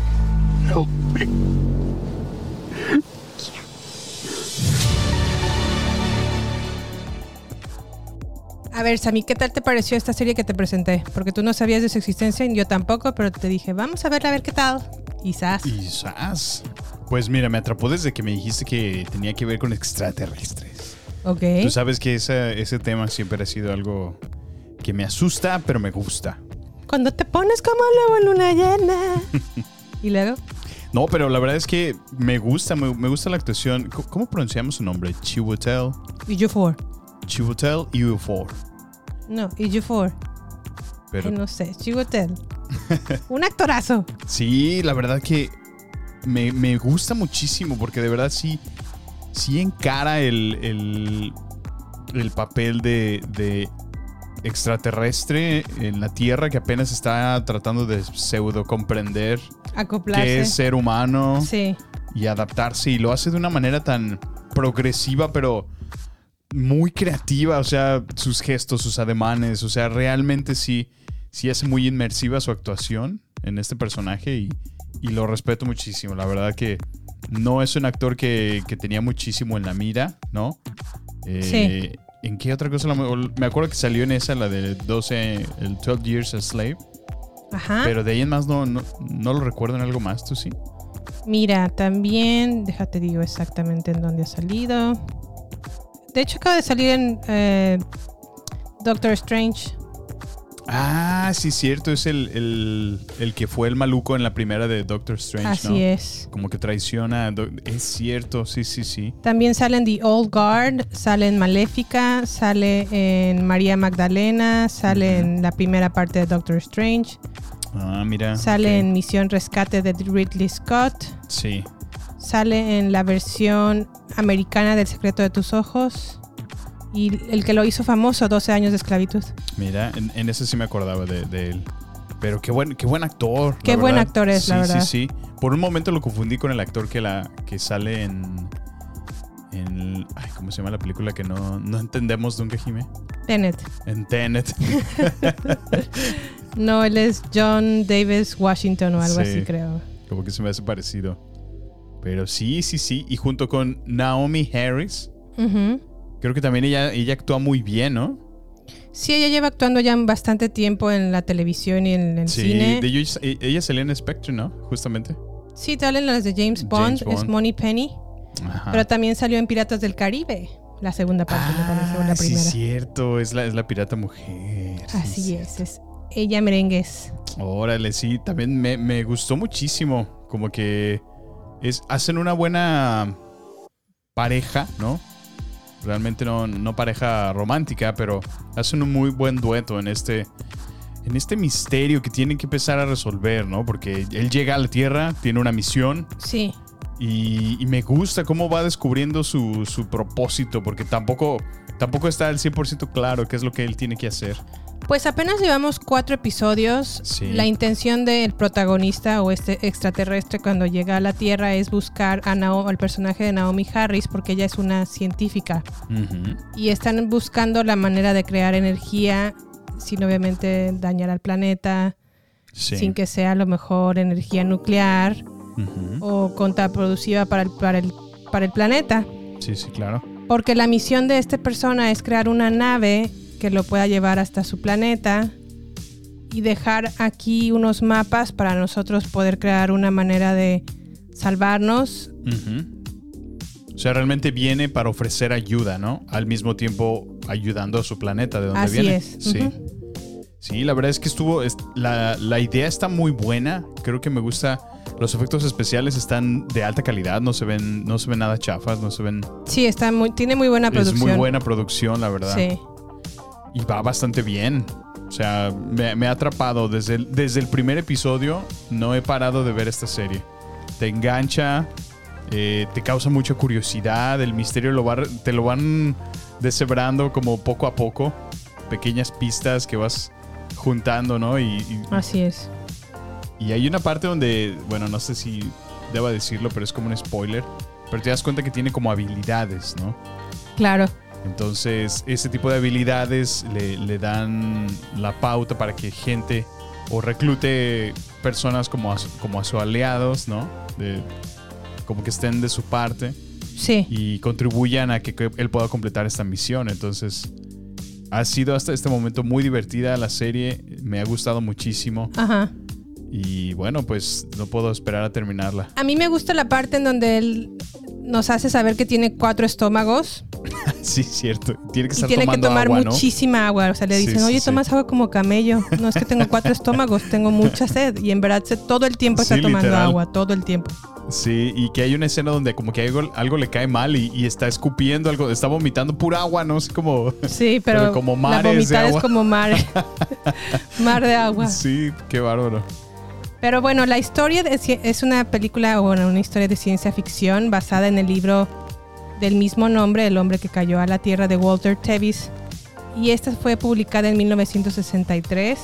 A ver, Sammy, ¿qué tal te pareció esta serie que te presenté? Porque tú no sabías de su existencia y yo tampoco, pero te dije, vamos a verla a ver qué tal. Quizás. Quizás. Pues mira, me atrapó desde que me dijiste que tenía que ver con extraterrestres. Ok. Tú sabes que ese, ese tema siempre ha sido algo que me asusta, pero me gusta. Cuando te pones como lobo en luna llena. y luego. No, pero la verdad es que me gusta, me, me gusta la actuación. ¿Cómo, cómo pronunciamos su nombre? Chiwetel. Ejiofor. Chiwetel Ejiofor. No, Ejiofor. Pero Ay, no sé, Chiwetel. Un actorazo. sí, la verdad que me, me gusta muchísimo porque de verdad sí, sí encara el, el, el papel de, de extraterrestre en la Tierra que apenas está tratando de pseudo comprender Acoplarse. qué es ser humano Sí. y adaptarse y lo hace de una manera tan progresiva pero muy creativa, o sea, sus gestos, sus ademanes, o sea, realmente sí, sí hace muy inmersiva su actuación en este personaje y, y lo respeto muchísimo, la verdad que no es un actor que, que tenía muchísimo en la mira, ¿no? Eh, ¿En qué otra cosa? Me acuerdo que salió en esa, la de 12, el 12 Years a Slave, Ajá. pero de ahí en más no, no, no lo recuerdo en algo más, ¿tú sí? Mira, también, déjate digo exactamente en dónde ha salido. De hecho, acaba de salir en eh, Doctor Strange. Ah, sí, cierto, es el, el, el que fue el maluco en la primera de Doctor Strange, Así ¿no? es. Como que traiciona. a Es cierto, sí, sí, sí. También sale en The Old Guard, sale en Maléfica, sale en María Magdalena, sale en la primera parte de Doctor Strange, Ah, mira. sale en Misión Rescate de Ridley Scott, Sí. sale en la versión americana del Secreto de tus Ojos y el que lo hizo famoso, 12 años de esclavitud. Mira, en, en ese sí me acordaba de, de él. Pero qué buen, qué buen actor. Qué buen verdad. actor es, sí, la verdad. Sí, sí. Por un momento lo confundí con el actor que, la, que sale en. en ay, ¿Cómo se llama la película que no, no entendemos nunca, Jime? Tenet. En Tenet. No, él es John Davis Washington o algo Sí. así, creo. Como que se me hace parecido. Pero sí, sí, sí. Y junto con Naomi Harris. Creo que también ella, ella actúa muy bien, ¿no? Sí, ella lleva actuando ya bastante tiempo en la televisión y en el Sí, cine. de e- ella salía en Spectre, ¿no? Justamente. Sí, te hablan las de James Bond, James es. Money Penny. Ajá. Pero también salió en Piratas del Caribe, la segunda parte, me parece, o la Ah, sí, primera. cierto. Es la, es la pirata mujer. sí, Así sí. es, es ella merengues. Órale, sí. También me, me gustó muchísimo. Como que es, hacen una buena pareja, ¿no? Realmente no, no pareja romántica, pero hacen un muy buen dueto en este, en este misterio que tienen que empezar a resolver, ¿no? Porque él llega a la Tierra, tiene una misión, Sí, y, y me gusta cómo va descubriendo su, su propósito, porque tampoco, tampoco está al 100% claro qué es lo que él tiene que hacer. Pues apenas llevamos cuatro episodios. Sí. La intención del protagonista o este extraterrestre cuando llega a la Tierra es buscar a Nao- al personaje de Naomi Harris porque ella es una científica. Y están buscando la manera de crear energía sin obviamente dañar al planeta, Sí. sin que sea a lo mejor energía nuclear o contraproductiva para el, para el, para el planeta. Sí, sí, claro. Porque la misión de esta persona es crear una nave que lo pueda llevar hasta su planeta y dejar aquí unos mapas para nosotros poder crear una manera de salvarnos. O sea, realmente viene para ofrecer ayuda, ¿no? Al mismo tiempo ayudando a su planeta, de donde Así viene. es. Sí. Sí, la verdad es que estuvo. es- la, la idea está muy buena. Creo que me gusta los efectos especiales están de alta calidad, no se ven, no se ven nada chafas, no se ven. Sí, está muy, tiene muy buena producción. Es muy buena producción, la verdad. Sí. Y va bastante bien. O sea, me, me ha atrapado desde el, desde el primer episodio. No he parado de ver esta serie. Te engancha, eh, te causa mucha curiosidad. El misterio lo va, te lo van deshebrando como poco a poco. Pequeñas pistas que vas juntando, ¿no? Y, y- Así es. y hay una parte donde, bueno, no sé si deba decirlo, pero es como un spoiler. Pero te das cuenta que tiene como habilidades, ¿no? Claro. Entonces, ese tipo de habilidades le, le dan la pauta para que gente o reclute personas como a, su- como a sus aliados, ¿no? De- como que estén de su parte Sí. y contribuyan a que, que él pueda completar esta misión. Entonces, ha sido hasta este momento muy divertida la serie. Me ha gustado muchísimo. Ajá. Y bueno, pues no puedo esperar a terminarla. A mí me gusta la parte en donde él nos hace saber que tiene cuatro estómagos sí, cierto. Tiene que y estar tiene que tomar agua, ¿no? muchísima agua. O sea, le dicen, sí, oye, sí. tomas agua como camello. No es que tengo cuatro estómagos, tengo mucha sed. Y en verdad todo el tiempo está tomando literal. agua, todo el tiempo. Sí, y que hay una escena donde como que algo, algo le cae mal y, y está escupiendo algo, está vomitando pura agua, no sé cómo. Sí, pero, como la mares de vomitada es agua. como mar, mar de agua. Sí, qué bárbaro. Pero bueno, la historia de es una película, o bueno, una historia de ciencia ficción basada en el libro del mismo nombre, El hombre que cayó a la tierra de Walter Tevis. Y esta fue publicada en 1963.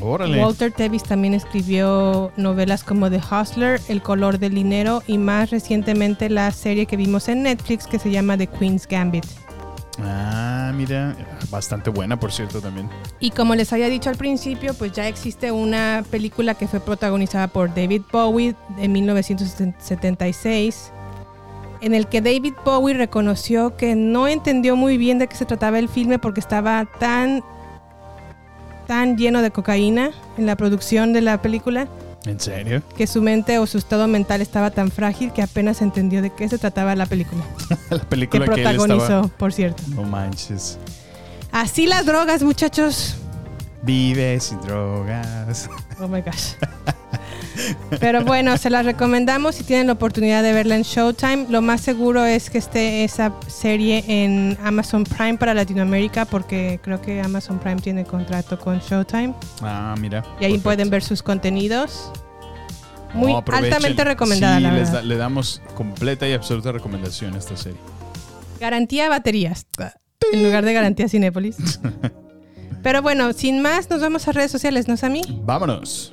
Órale. Walter Tevis también escribió novelas como The Hustler, El color del dinero y más recientemente la serie que vimos en Netflix que se llama The Queen's Gambit. Ah, mira, bastante buena, por cierto, también. Y como les había dicho al principio, pues ya existe una película que fue protagonizada por David Bowie en 1976, en el que David Bowie reconoció que no entendió muy bien de qué se trataba el filme porque estaba tan tan lleno de cocaína en la producción de la película ¿En serio? que su mente o su estado mental estaba tan frágil que apenas entendió de qué se trataba la película. La Que película que, él protagonizó, estaba... por cierto. No manches. Así las drogas, muchachos. Vive sin drogas. Oh my gosh. Pero bueno, se las recomendamos si tienen la oportunidad de verla en Showtime. Lo más seguro es que esté esa serie en Amazon Prime para Latinoamérica porque creo que Amazon Prime tiene contrato con Showtime Ah, mira. y ahí perfecto. pueden ver sus contenidos. Muy No, aprovechen. altamente recomendada, Sí, la les verdad. da- le damos completa y absoluta recomendación a esta serie. Garantía baterías en lugar de garantía Cinépolis. Pero bueno, sin más, nos vamos a redes sociales, ¿no es a mí? Vámonos.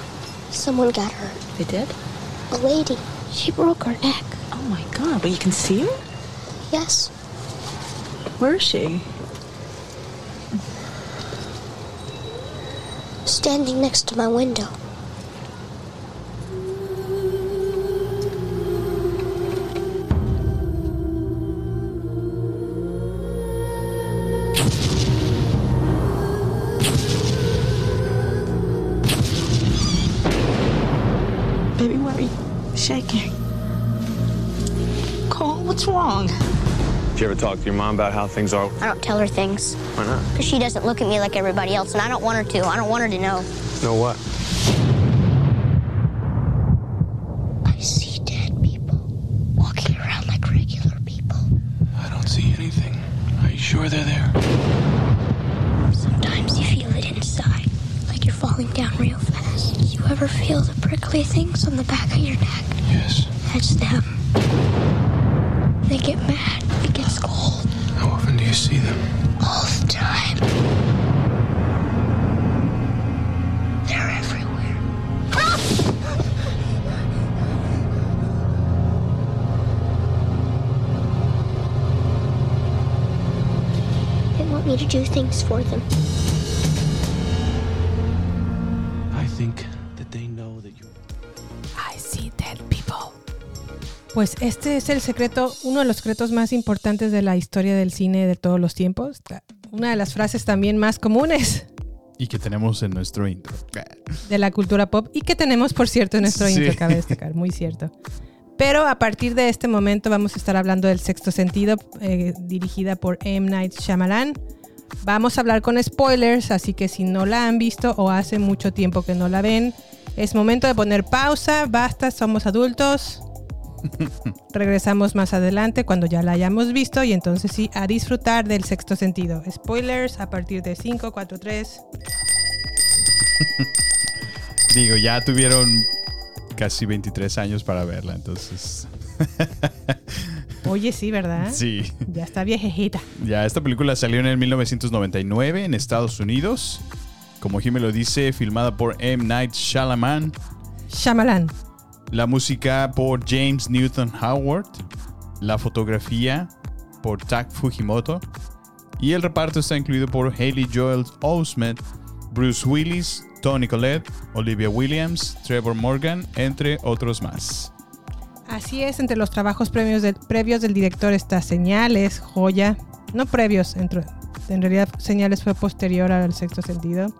Someone got hurt. They did? A lady. She broke her neck. Oh my god, but you can see her? Yes. Where is she? Standing next to my window. You ever talk to your mom about how things are? I don't tell her things. Why not? Because she doesn't look at me like everybody else, and I don't want her to. I don't want her to know. Know what? I see dead people walking around like regular people. I don't see anything. Are you sure they're there? Sometimes you feel it inside, like you're falling down real fast. You ever feel the prickly things on the back of your neck? For them. I think that they know that you. Pues este es el secreto, uno de los secretos más importantes de la historia del cine de todos los tiempos. Una de las frases también más comunes Y que tenemos en nuestro intro. de la cultura pop y que tenemos, por cierto, en nuestro Sí. intro, cabe destacar, muy cierto. Pero a partir de este momento vamos a estar hablando del sexto sentido, eh, dirigida por M. Night Shyamalan. Vamos a hablar con spoilers, así que si no la han visto o hace mucho tiempo que no la ven, es momento de poner pausa, basta, somos adultos. Regresamos más adelante cuando ya la hayamos visto y entonces sí, a disfrutar del sexto sentido. Spoilers a partir de 5, 4, 3. Digo, ya tuvieron casi 23 años para verla, entonces. Oye, sí, ¿verdad? Sí. Ya está viejejita. Ya, esta película salió en el 1999 en Estados Unidos. Como Jimmy lo dice, filmada por M. Night Shyamalan. Shyamalan. La música por James Newton Howard. La fotografía por Tak Fujimoto. Y el reparto está incluido por Haley Joel Osment, Bruce Willis, Tony Collette, Olivia Williams, Trevor Morgan, entre otros más. Así es, entre los trabajos previos del, previos del director está Señales, Joya, no previos, entre- en realidad Señales fue posterior al sexto sentido.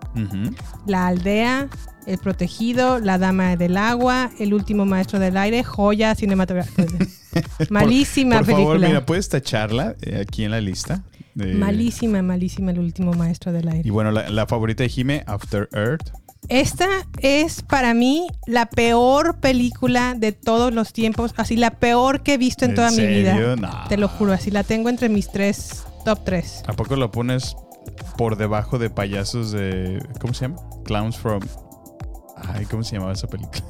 La Aldea, El Protegido, La Dama del Agua, El Último Maestro del Aire, Joya cinematográfica. Malísima por, por película. favor, mira, puedes tacharla eh, aquí en la lista. Eh, Malísima, malísima El Último Maestro del Aire. Y bueno, la, la favorita de Jime, After Earth. Esta es para mí la peor película de todos los tiempos, así la peor que he visto en ¿En toda mi vida. No. Te lo juro, así la tengo entre mis tres, top tres. ¿A poco lo pones por debajo de payasos de. ¿Cómo se llama? Clowns from. Ay, ¿cómo se llamaba esa película?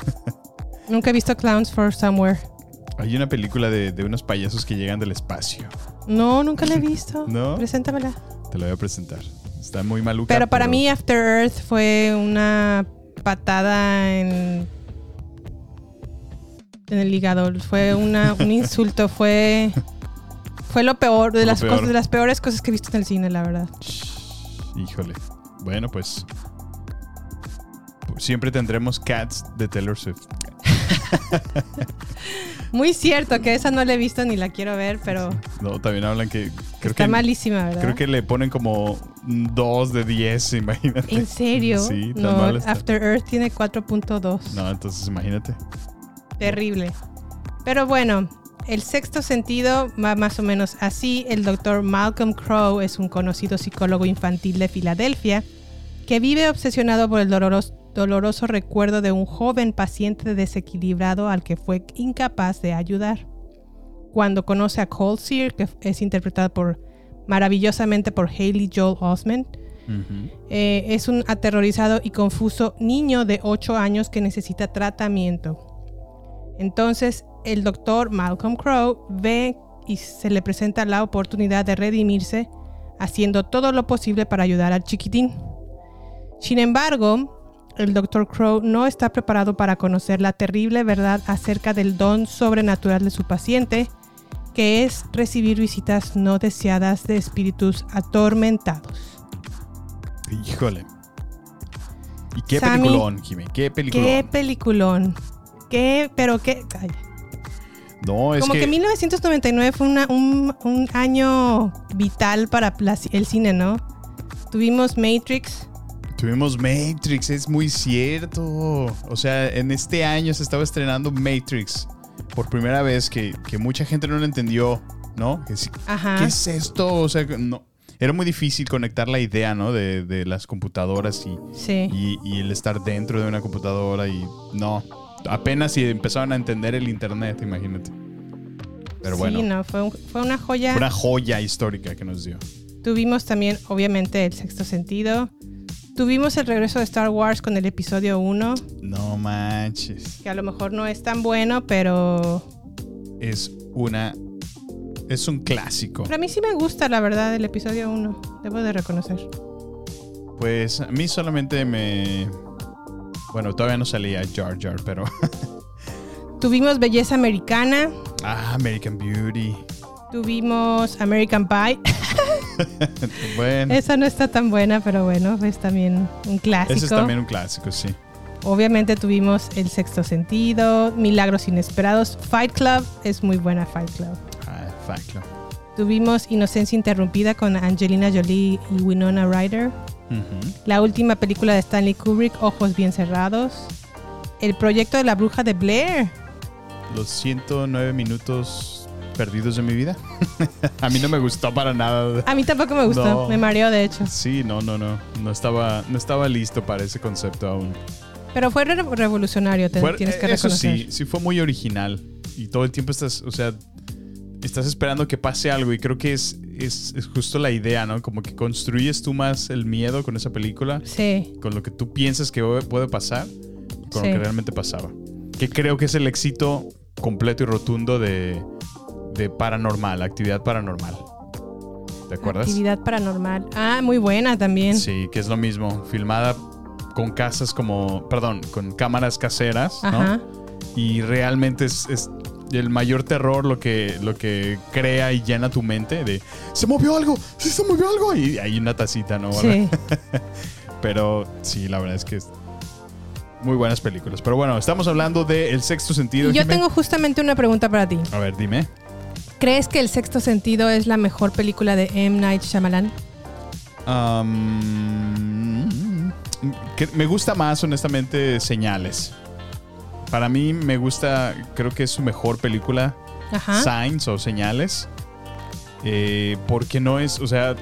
Nunca he visto Clowns for Somewhere. Hay una película de, de unos payasos que llegan del espacio. No, nunca la he visto. ¿No? Preséntamela. Te la voy a presentar. Está muy maluca. Pero para mí After Earth fue una patada en en el hígado, fue una, un insulto, fue fue lo peor de Lo las peor. cosas, de las peores cosas que he visto en el cine, la verdad. Híjole. Bueno, pues. pues Siempre tendremos Cats de Taylor Swift. Muy cierto que esa no la he visto ni la quiero ver, pero No, también hablan que. Creo está que, malísima, ¿verdad? Creo que le ponen como 2 de 10, imagínate. ¿En serio? Sí, tan no, mal está. After Earth tiene 4.2. No, entonces imagínate. Terrible. Pero bueno, el sexto sentido va más o menos así. El doctor Malcolm Crowe es un conocido psicólogo infantil de Filadelfia que vive obsesionado por el doloroso, doloroso recuerdo de un joven paciente desequilibrado al que fue incapaz de ayudar. Cuando conoce a Cole Sear, que es interpretado por maravillosamente por Haley Joel Osment, eh, es un aterrorizado y confuso niño de 8 años que necesita tratamiento. Entonces, el doctor Malcolm Crowe ve y se le presenta la oportunidad de redimirse, haciendo todo lo posible para ayudar al chiquitín. Sin embargo, el doctor Crowe no está preparado para conocer la terrible verdad acerca del don sobrenatural de su paciente, que es recibir visitas no deseadas de espíritus atormentados. Híjole. ¿Y qué Sammy, peliculón, Jimmy? ¿Qué peliculón? Qué peliculón. Qué, pero qué. ay. No, es Como que, que, 1999 fue una- un, un año vital para el cine, ¿no? Tuvimos Matrix. tuvimos Matrix, es muy cierto. O sea, en este año se estaba estrenando Matrix por primera vez que, que mucha gente no lo entendió, ¿no? Que sí, Ajá. ¿Qué es esto? O sea, no. Era muy difícil conectar la idea, ¿no? De, de las computadoras y, Sí. y, y el estar dentro de una computadora y no. Apenas si empezaban a entender el internet, imagínate. Pero bueno, Sí, no, fue, un- fue una joya. una joya histórica que nos dio. Tuvimos también, obviamente, el sexto sentido. Tuvimos el regreso de Star Wars con el episodio 1, No manches. que a lo mejor no es tan bueno, pero Es una. Es un clásico. Pero a mí sí me gusta, la verdad, el episodio 1. Debo de reconocer. Pues a mí solamente me. Bueno, todavía no salía Jar Jar, pero. Tuvimos Belleza Americana. ah, American Beauty. Tuvimos American Pie. bueno. Esa no está tan buena, pero bueno, es también un clásico. Ese es también un clásico, sí. Obviamente tuvimos El Sexto Sentido, Milagros Inesperados, Fight Club, es muy buena Fight Club. Ah, Fight Club. Tuvimos Inocencia Interrumpida con Angelina Jolie y Winona Ryder. La última película de Stanley Kubrick, Ojos Bien Cerrados. El proyecto de la bruja de Blair. Los 109 minutos perdidos de mi vida. a mí no me gustó para nada. A mí tampoco me gustó, No. me mareó de hecho. Sí, no, no, no. No estaba, no estaba listo para ese concepto aún. Pero fue re- revolucionario, te Fue- tienes que eso reconocer. sí, sí fue muy original. Y todo el tiempo estás, o sea, estás esperando que pase algo. Y creo que es, es, es justo la idea, ¿no? Como que construyes tú más el miedo con esa película. Sí. Con lo que tú piensas que puede pasar. Con Sí. lo que realmente pasaba. Que creo que es el éxito completo y rotundo de, de Paranormal, actividad paranormal. ¿Te acuerdas? Actividad paranormal. Ah, muy buena también. Sí, que es lo mismo. Filmada con casas como, perdón, con cámaras caseras, ¿no? Ajá. Y realmente es, es el mayor terror lo que, lo que crea y llena tu mente de, se movió algo, sí se movió algo. Y hay una tacita, ¿no? Sí. Pero sí, la verdad es que es muy buenas películas. Pero bueno, estamos hablando de El Sexto Sentido. Y yo Jimé. tengo justamente una pregunta para ti. A ver, dime. ¿Crees que El Sexto Sentido es la mejor película de M. Night Shyamalan? Um, que me gusta más, honestamente, Señales. Para mí me gusta, creo que es su mejor película, Ajá. Signs o Señales. Eh, porque no es, o sea,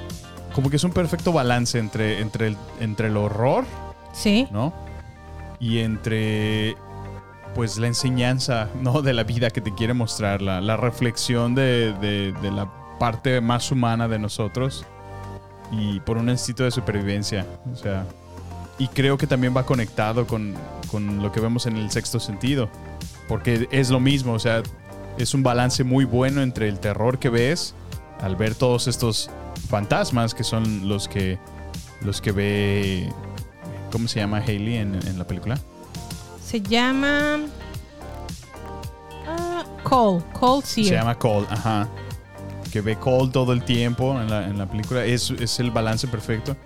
como que es un perfecto balance entre, entre, el, entre el horror, Sí. ¿no? Y entre, pues, la enseñanza, ¿no? De la vida que te quiere mostrar, la, reflexión de, de- de la parte más humana de nosotros y por un instinto de supervivencia. O sea, y creo que también va conectado con, con lo que vemos en el sexto sentido, porque es lo mismo, o sea, es un balance muy bueno entre el terror que ves al ver todos estos fantasmas que son los que los que ve ¿cómo se llama Hailey en, en la película? Se llama. ah, Cole. Cole Sear. Se llama Cole, ajá. Que ve Cole todo el tiempo en la, en la película. Es, es el balance perfecto.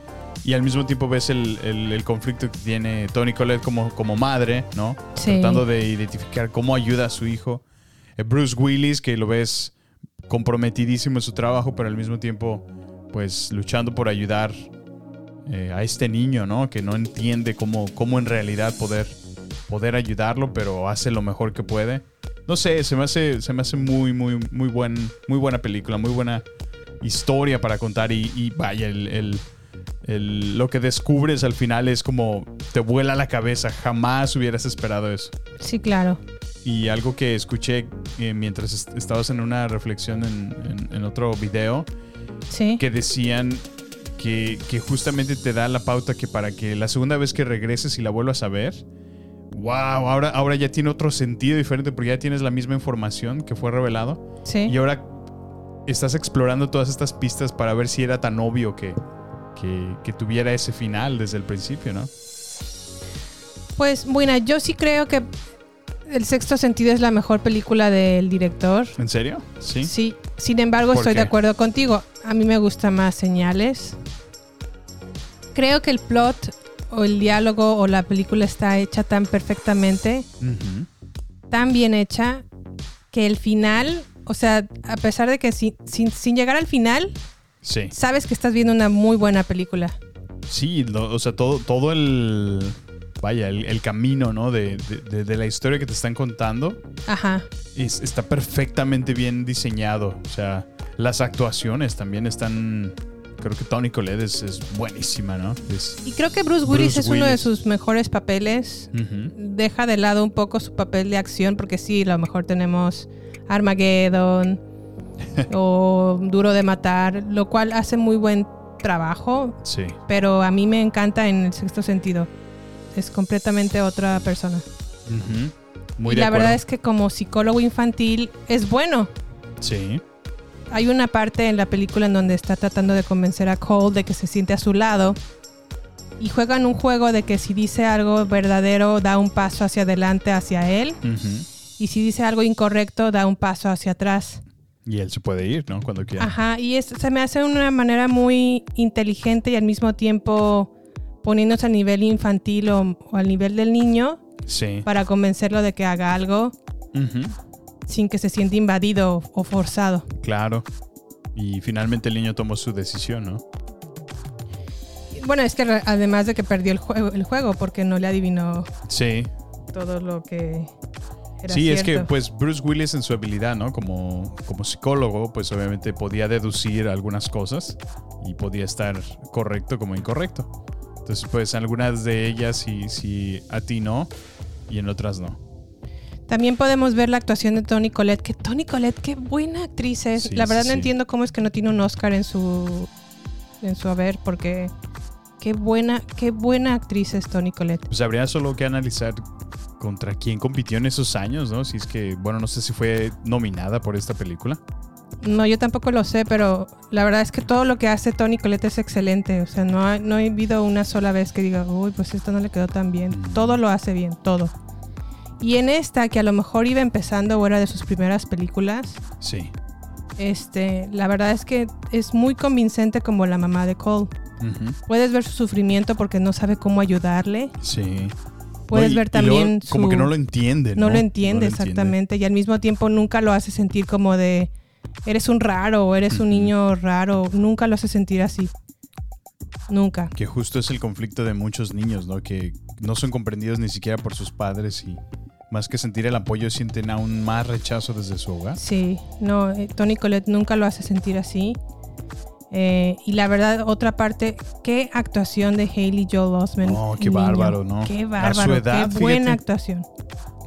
Y al mismo tiempo ves el, el- el conflicto que tiene Tony Collette como, como madre, ¿no? Sí. Tratando de identificar cómo ayuda a su hijo. Eh, Bruce Willis, que lo ves comprometidísimo en su trabajo, pero al mismo tiempo, pues luchando por ayudar eh, a este niño, ¿no? Que no entiende cómo, cómo en realidad poder, poder ayudarlo, pero hace lo mejor que puede. No sé, se me hace, se me hace muy, muy, muy, buen, muy buena película, muy buena historia para contar y, y vaya, el, el- el- lo que descubres al final es como te vuela la cabeza, jamás hubieras esperado eso. Sí, claro. Y algo que escuché eh, mientras est- estabas en una reflexión en, en- en otro video, Sí. que decían que, que justamente te da la pauta que para que la segunda vez que regreses y la vuelvas a ver, wow, ahora, ahora ya tiene otro sentido diferente porque ya tienes la misma información que fue revelado. Sí. Y ahora estás explorando todas estas pistas para ver si era tan obvio que, que, que tuviera ese final desde el principio, ¿no? Pues, bueno, yo sí creo que El Sexto Sentido es la mejor película del director. ¿En serio? Sí. Sí. Sin embargo, ¿Por estoy de acuerdo contigo. A mí me gusta más Señales. Creo que el plot o el diálogo o la película está hecha tan perfectamente, Ujú. tan bien hecha, que el final, o sea, a pesar de que sin, sin, sin llegar al final, Sí. sabes que estás viendo una muy buena película. Sí, lo- o sea, todo, todo el. Vaya, el, el camino, ¿no? De, de- de- de la historia que te están contando Ajá. es- está perfectamente bien diseñado. O sea, las actuaciones también están. Creo que Tony Collette es, es buenísima, ¿no? Es, Y creo que Bruce Willis Bruce es uno de sus mejores papeles. Deja de lado un poco su papel de acción, porque sí, a lo mejor tenemos Armageddon o Duro de Matar, lo cual hace muy buen trabajo, Sí. pero a mí me encanta en el sexto sentido. Es completamente otra persona. Ujú. Muy y de la acuerdo. verdad es que como psicólogo infantil es bueno. Sí. Hay una parte en la película en donde está tratando de convencer a Cole de que se siente a su lado. Y juegan un juego de que si dice algo verdadero, da un paso hacia adelante hacia él. Y si dice algo incorrecto, da un paso hacia atrás. Y él se puede ir, ¿no? Cuando quiera. Ajá, y es- se me hace una manera muy inteligente y al mismo tiempo poniéndose a nivel infantil o, o al nivel del niño Sí. para convencerlo de que haga algo Ujú, sin que se sienta invadido o forzado. Claro. Y finalmente el niño tomó su decisión, ¿no? Bueno, es que además de que perdió el juego, el juego porque no le adivinó Sí. todo lo que era Sí, es que pues Bruce Willis en su habilidad, ¿no? Como, como psicólogo, pues obviamente podía deducir algunas cosas y podía estar correcto como incorrecto. Entonces, pues algunas de ellas sí, sí atinó y en otras no. También podemos ver la actuación de Toni Collette, que Toni Collette, qué buena actriz es. Sí, la verdad sí, no sí. entiendo cómo es que no tiene un Oscar en su en su haber, porque qué buena, qué buena actriz es Toni Collette. Pues habría solo que analizar contra quién compitió en esos años, ¿no? Si es que, bueno, no sé si fue nominada por esta película. No, yo tampoco lo sé, pero la verdad es que todo lo que hace Toni Collette es excelente. O sea, no, ha- no he habido una sola vez que diga, uy, pues esto no le quedó tan bien. Mm. Todo lo hace bien, todo. Y en esta, que a lo mejor iba empezando o era de sus primeras películas, Sí. este, la verdad es que es muy convincente como la mamá de Cole. Puedes ver su sufrimiento porque no sabe cómo ayudarle. Sí. Puedes No, y- ver también luego como que no lo entiende, No ¿no? lo entiende No lo entiende. exactamente. Y al mismo tiempo nunca lo hace sentir como de eres un raro o eres un niño raro. Nunca lo hace sentir así. Nunca. Que justo es el conflicto de muchos niños, ¿no? Que no son comprendidos ni siquiera por sus padres y más que sentir el apoyo sienten aún más rechazo desde su hogar. Sí, no, eh, Tony Colette nunca lo hace sentir así. Eh, y la verdad, otra parte, qué actuación de Haley Joel Osment. Oh, qué niño. bárbaro, ¿no? Qué A su bárbaro, edad, qué buena fíjate. actuación.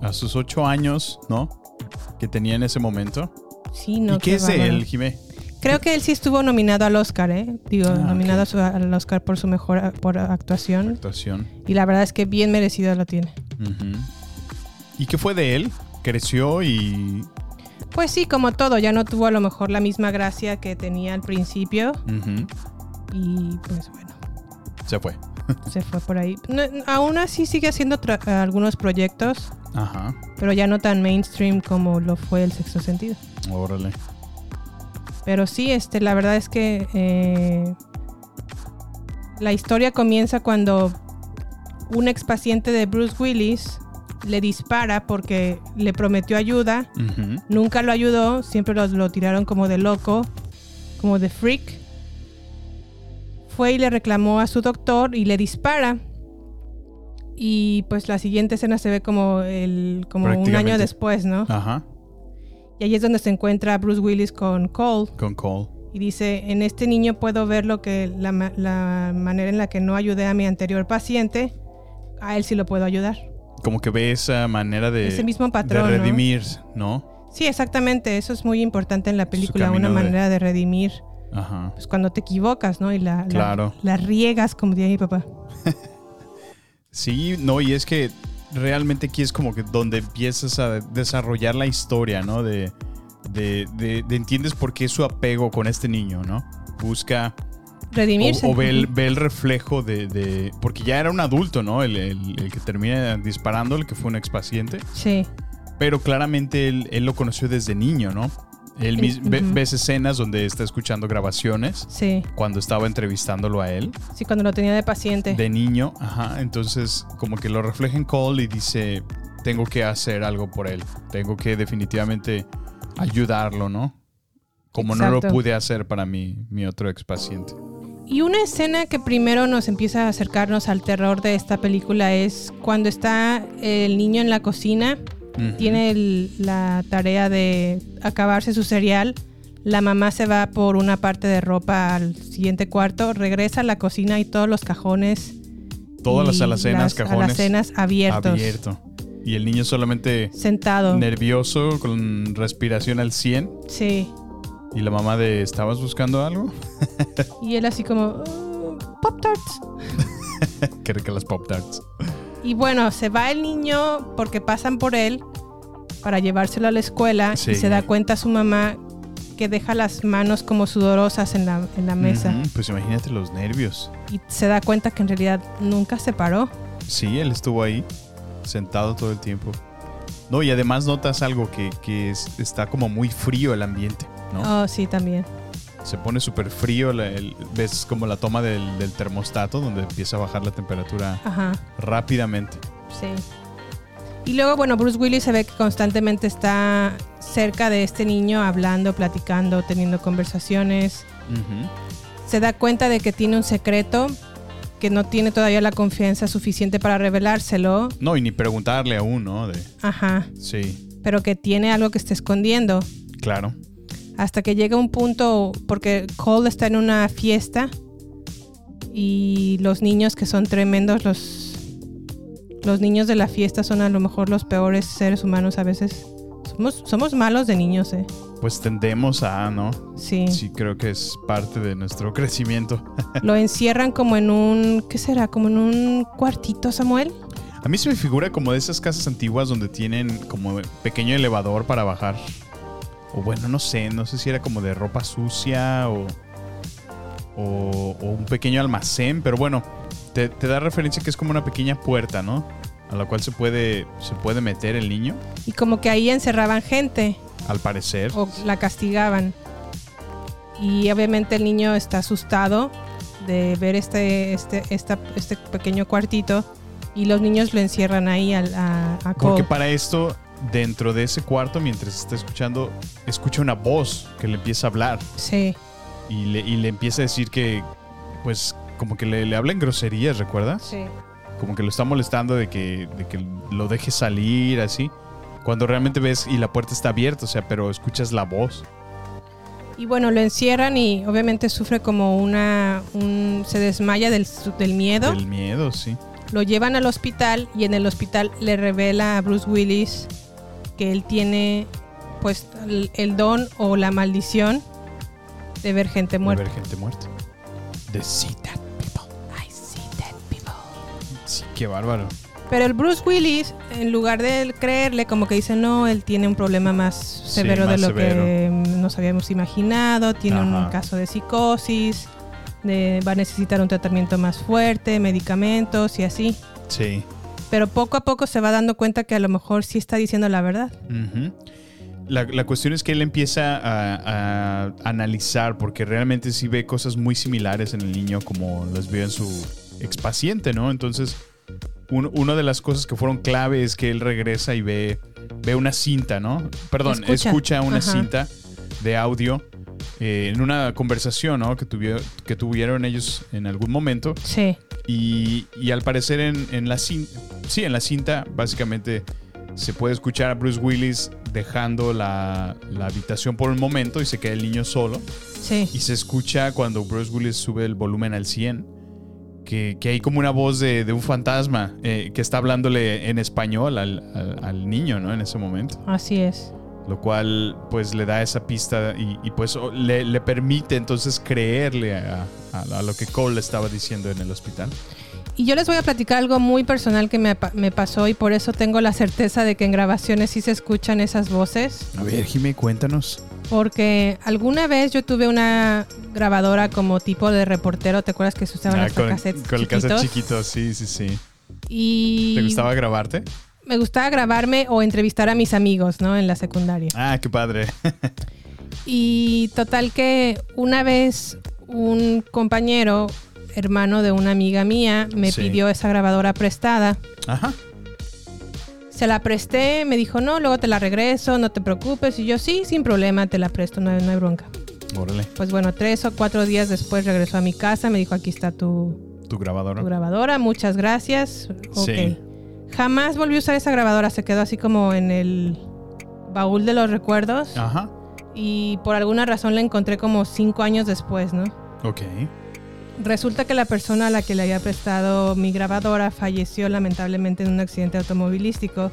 A sus ocho años, ¿no? Que tenía en ese momento. Sí, no, ¿Y qué es de él, Jimé? Creo que él sí estuvo nominado al Oscar, ¿eh? Digo, Ah, nominado a su- al Oscar por su mejor por actuación. Actuación. Y la verdad es que bien merecido lo tiene. Ujú. ¿Y qué fue de él? Creció y... Pues sí, como todo, ya no tuvo a lo mejor la misma gracia que tenía al principio. Y pues bueno, Se fue. se fue por ahí. No, aún así sigue haciendo algunos proyectos, Ajá. pero ya no tan mainstream como lo fue el sexto sentido. Órale. Pero sí, este, la verdad es que eh, la historia comienza cuando un ex paciente de Bruce Willis le dispara porque le prometió ayuda. Nunca lo ayudó, siempre lo, lo tiraron como de loco, como de freak. Fue y le reclamó a su doctor y le dispara. Y pues la siguiente escena se ve como el como un año después, ¿no? Ajá. Y ahí es donde se encuentra Bruce Willis con Cole Con Cole. y dice, en este niño puedo ver lo que la, la manera en la que no ayudé a mi anterior paciente, a él sí lo puedo ayudar. Como que ve esa manera de... Ese mismo patrón, De redimir, ¿no? Sí, exactamente, eso es muy importante en la película, una de- manera de redimir. Ajá. Pues cuando te equivocas, ¿no? Y la, la- Claro. la riegas, como diría mi papá. Sí, no, y es que realmente aquí es como que donde empiezas a desarrollar la historia, ¿no? De, de, de- de entiendes por qué su apego con este niño, ¿no? Busca... Redimirse. O, o ve, el, ve el reflejo de, de- Porque ya era un adulto, ¿no? El, el- el que termina disparando, el que fue un expaciente. Sí, Pero claramente él, él lo conoció desde niño, ¿no? Él ve- Ujú. ves escenas donde está escuchando grabaciones sí. cuando estaba entrevistándolo a él Sí, cuando lo tenía de paciente. de niño, ajá, entonces como que lo refleja en Cole y dice, tengo que hacer algo por él, tengo que definitivamente ayudarlo, ¿no? Como no lo Exacto. pude hacer para mi, mi otro ex paciente. Y una escena que primero nos empieza a acercarnos al terror de esta película es cuando está el niño en la cocina, tiene el- la tarea de acabarse su cereal, la mamá se va por una parte de ropa al siguiente cuarto, regresa a la cocina y todos los cajones, Todas las alacenas, las cajones. alacenas abiertos. Abierto. Y el niño solamente sentado. nervioso, con respiración al 100. Sí. Y la mamá de, ¿estabas buscando algo? Y él así como, "Uh, Pop Tarts. que rica las Pop Tarts. Y bueno, se va el niño porque pasan por él para llevárselo a la escuela Sí. y se da cuenta su mamá que deja las manos como sudorosas en la, en la mesa. Pues imagínate los nervios. Y se da cuenta que en realidad nunca se paró. Sí, él estuvo ahí, sentado todo el tiempo. No, y además notas algo que, que es- está como muy frío el ambiente, ¿no? Oh, sí, también. se pone súper frío. la- el- ves como la toma del, del termostato donde empieza a bajar la temperatura Ajá. rápidamente. Sí. Y luego, bueno, Bruce Willis se ve que constantemente está cerca de este niño, hablando, platicando, teniendo conversaciones. Se da cuenta de que tiene un secreto, que no tiene todavía la confianza suficiente para revelárselo. No, y ni preguntarle aún, ¿no? De, Ajá. sí, Pero que tiene algo que está escondiendo. claro. Hasta que llega un punto, porque Cole está en una fiesta y los niños que son tremendos, los, los niños de la fiesta son a lo mejor los peores seres humanos a veces. Somos, somos malos de niños, ¿eh? Pues tendemos a, ¿no? Sí. Sí, creo que es parte de nuestro crecimiento. Lo encierran como en un, ¿qué será? Como en un cuartito, Samuel. A mí se me figura como de esas casas antiguas donde tienen como pequeño elevador para bajar. O bueno, no sé, no sé si era como de ropa sucia o, o, o un pequeño almacén, pero bueno, te, te da referencia que es como una pequeña puerta, ¿no? A la cual se puede, se puede meter el niño, Y como que ahí encerraban gente al parecer. o la castigaban. Y obviamente el niño está asustado de ver este, este, esta- este pequeño cuartito y los niños lo encierran ahí al- a, a Porque para esto, dentro de ese cuarto, mientras está escuchando, escucha una voz que le empieza a hablar. Sí, y le, y le empieza a decir que, pues, como que le, le habla en groserías, ¿recuerdas? sí. Como que lo está molestando de que, de que lo deje salir, así. Cuando realmente ves y la puerta está abierta, o sea, pero escuchas la voz. Y bueno, lo encierran y obviamente sufre como una... un- se desmaya del, del miedo. Del miedo, sí. Lo llevan al hospital y en el hospital le revela a Bruce Willis que él tiene pues el, el don o la maldición de ver gente De muerta. ver gente muerta. De see that people. I see dead people. Sí, qué bárbaro. Pero el Bruce Willis, en lugar de creerle, como que dice, no, él tiene un problema más severo más de lo severo. que nos habíamos imaginado, tiene un Ajá. caso de psicosis, de- va a necesitar un tratamiento más fuerte, medicamentos y así. Sí. Pero poco a poco se va dando cuenta que a lo mejor sí está diciendo la verdad. La, la cuestión es que él empieza a, a analizar, porque realmente sí ve cosas muy similares en el niño como las vio en su expaciente, ¿no? Entonces, un- una de las cosas que fueron clave es que él regresa y ve, ve una cinta, ¿no? Perdón, escucha, Escucha. una Ajá. cinta de audio eh, en una conversación, ¿no? Que, tuvieron, que tuvieron ellos en algún momento. Sí. Y, y al parecer en, en la cinta, sí, en la cinta básicamente se puede escuchar a Bruce Willis dejando la, la habitación por un momento y se queda el niño solo. Sí. Y se escucha cuando Bruce Willis sube el volumen al 100, que, que hay como una voz de, de un fantasma eh, que está hablándole en español al, al- al niño, ¿no? En ese momento. Así es. Lo cual pues le da esa pista y, y, pues le, le permite entonces creerle a, a- a lo que Cole le estaba diciendo en el hospital. Y yo les voy a platicar algo muy personal que me, pa- me pasó y por eso tengo la certeza de que en grabaciones sí se escuchan esas voces. A ver, Jimé, cuéntanos. Porque alguna vez yo tuve una grabadora como tipo de reportero, ¿te acuerdas que se usaban Ah, con, cassettes con el cassette chiquitos? chiquito, sí, sí, sí. Y ¿Te gustaba grabarte? Me gustaba grabarme o entrevistar a mis amigos, ¿no? En la secundaria. Ah, qué padre. Y total que una vez un compañero, hermano de una amiga mía, me Sí. pidió esa grabadora prestada. Ajá. Se la presté, me dijo, no, luego te la regreso, no te preocupes. Y yo, sí, sin problema, te la presto, no hay, no hay bronca. Órale. Pues bueno, tres o cuatro días después regresó a mi casa, me dijo, aquí está tu, Tu grabadora. tu grabadora, muchas gracias. Sí. Jamás volví a usar esa grabadora, se quedó así como en el baúl de los recuerdos. Ajá. Y por alguna razón la encontré como cinco años después, ¿no? Ok. Resulta que la persona a la que le había prestado mi grabadora falleció lamentablemente en un accidente automovilístico.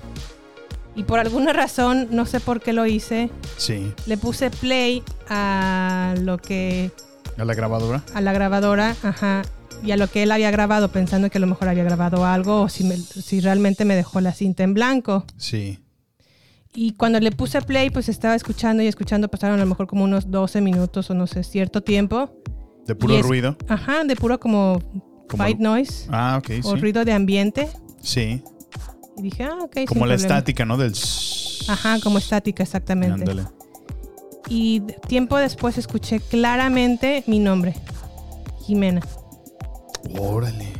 Y por alguna razón, no sé por qué lo hice, Sí. le puse play a lo que ¿A la grabadora? a la grabadora, ajá, y a lo que él había grabado, pensando que a lo mejor había grabado algo o si, me- si realmente me dejó la cinta en blanco. Sí. Y cuando le puse play, pues estaba escuchando y escuchando, pasaron a lo mejor como unos 12 minutos o no sé, cierto tiempo. ¿De puro es- ruido? Ajá, de puro como, Como- white noise Ah, ok, o sí. ruido de ambiente. Sí. Y dije, ah, ok. Como la problema. estática, ¿no? Del... Ajá, como estática, exactamente. Ándale. y tiempo después escuché claramente mi nombre, Jimena. Órale.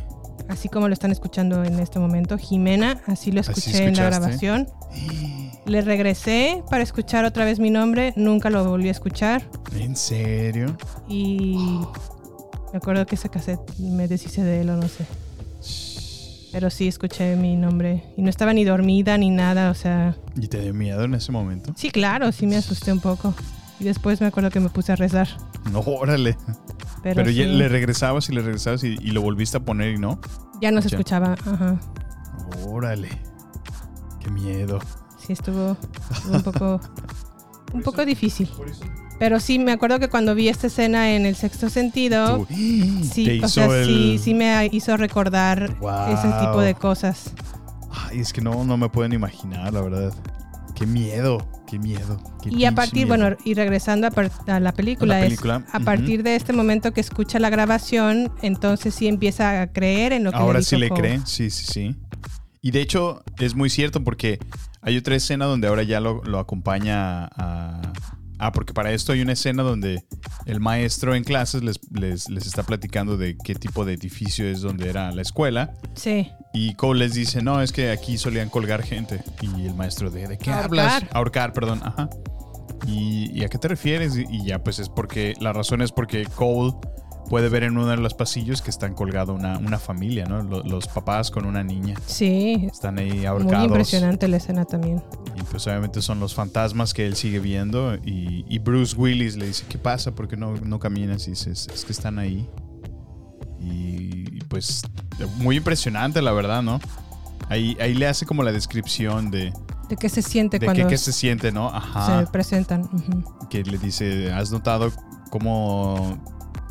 Así como lo están escuchando en este momento, Jimena, así lo escuché en la grabación. Le regresé para escuchar otra vez mi nombre, nunca lo volví a escuchar ¿En serio? y me acuerdo que ese cassette me deshice de él o no sé. Pero sí escuché mi nombre y no estaba ni dormida ni nada, o sea, ¿Y te dio miedo en ese momento? sí, claro, sí me asusté un poco. Y después me acuerdo que me puse a rezar. No, órale. Pero, Pero, ya sí, le regresabas y le regresabas y, y lo volviste a poner y no. ya no se Ya. escuchaba. Ajá. Órale. Qué miedo. Sí, estuvo, estuvo un poco, un poco difícil. Pero sí, me acuerdo que cuando vi esta escena en el sexto sentido, Tú- sí, o sea, sí, sí me hizo recordar ese tipo de cosas. Ay, es que no, no me pueden imaginar, la verdad. Qué miedo, qué miedo. qué Y a partir, miedo. bueno, y regresando a, la película, A la es partir de este momento que escucha la grabación, entonces sí empieza a creer en lo que Ahora le sí le cree, sí, sí, sí. Y de hecho es muy cierto porque hay otra escena donde ahora ya lo, lo acompaña a... Ah, porque para esto hay una escena donde el maestro en clases les, les, les está platicando de qué tipo de edificio es donde era la escuela. Sí. Y Cole les dice, no, es que aquí solían colgar gente. Y el maestro, ¿de, ¿de qué Ahorcar. hablas? Ahorcar, perdón. Ajá. ¿Y, y a qué te refieres? Y, y ya, pues es porque, la razón es porque Cole puede ver en uno de los pasillos que están colgado una, una familia, ¿no? Lo- Los, papás con una niña. Sí. Están ahí Muy ahorcados. impresionante la escena también. Y pues obviamente son los fantasmas que él sigue viendo. Y, y Bruce Willis le dice, ¿qué pasa? ¿Por qué no, no caminas? Y dice, es, que están ahí. Y, pues muy impresionante, la verdad, ¿no? Ahí, ahí le hace como la descripción de, De qué se siente de cuando qué, qué se siente, ¿no? Ajá. se presentan. Ujú. Que le dice, ¿has notado cómo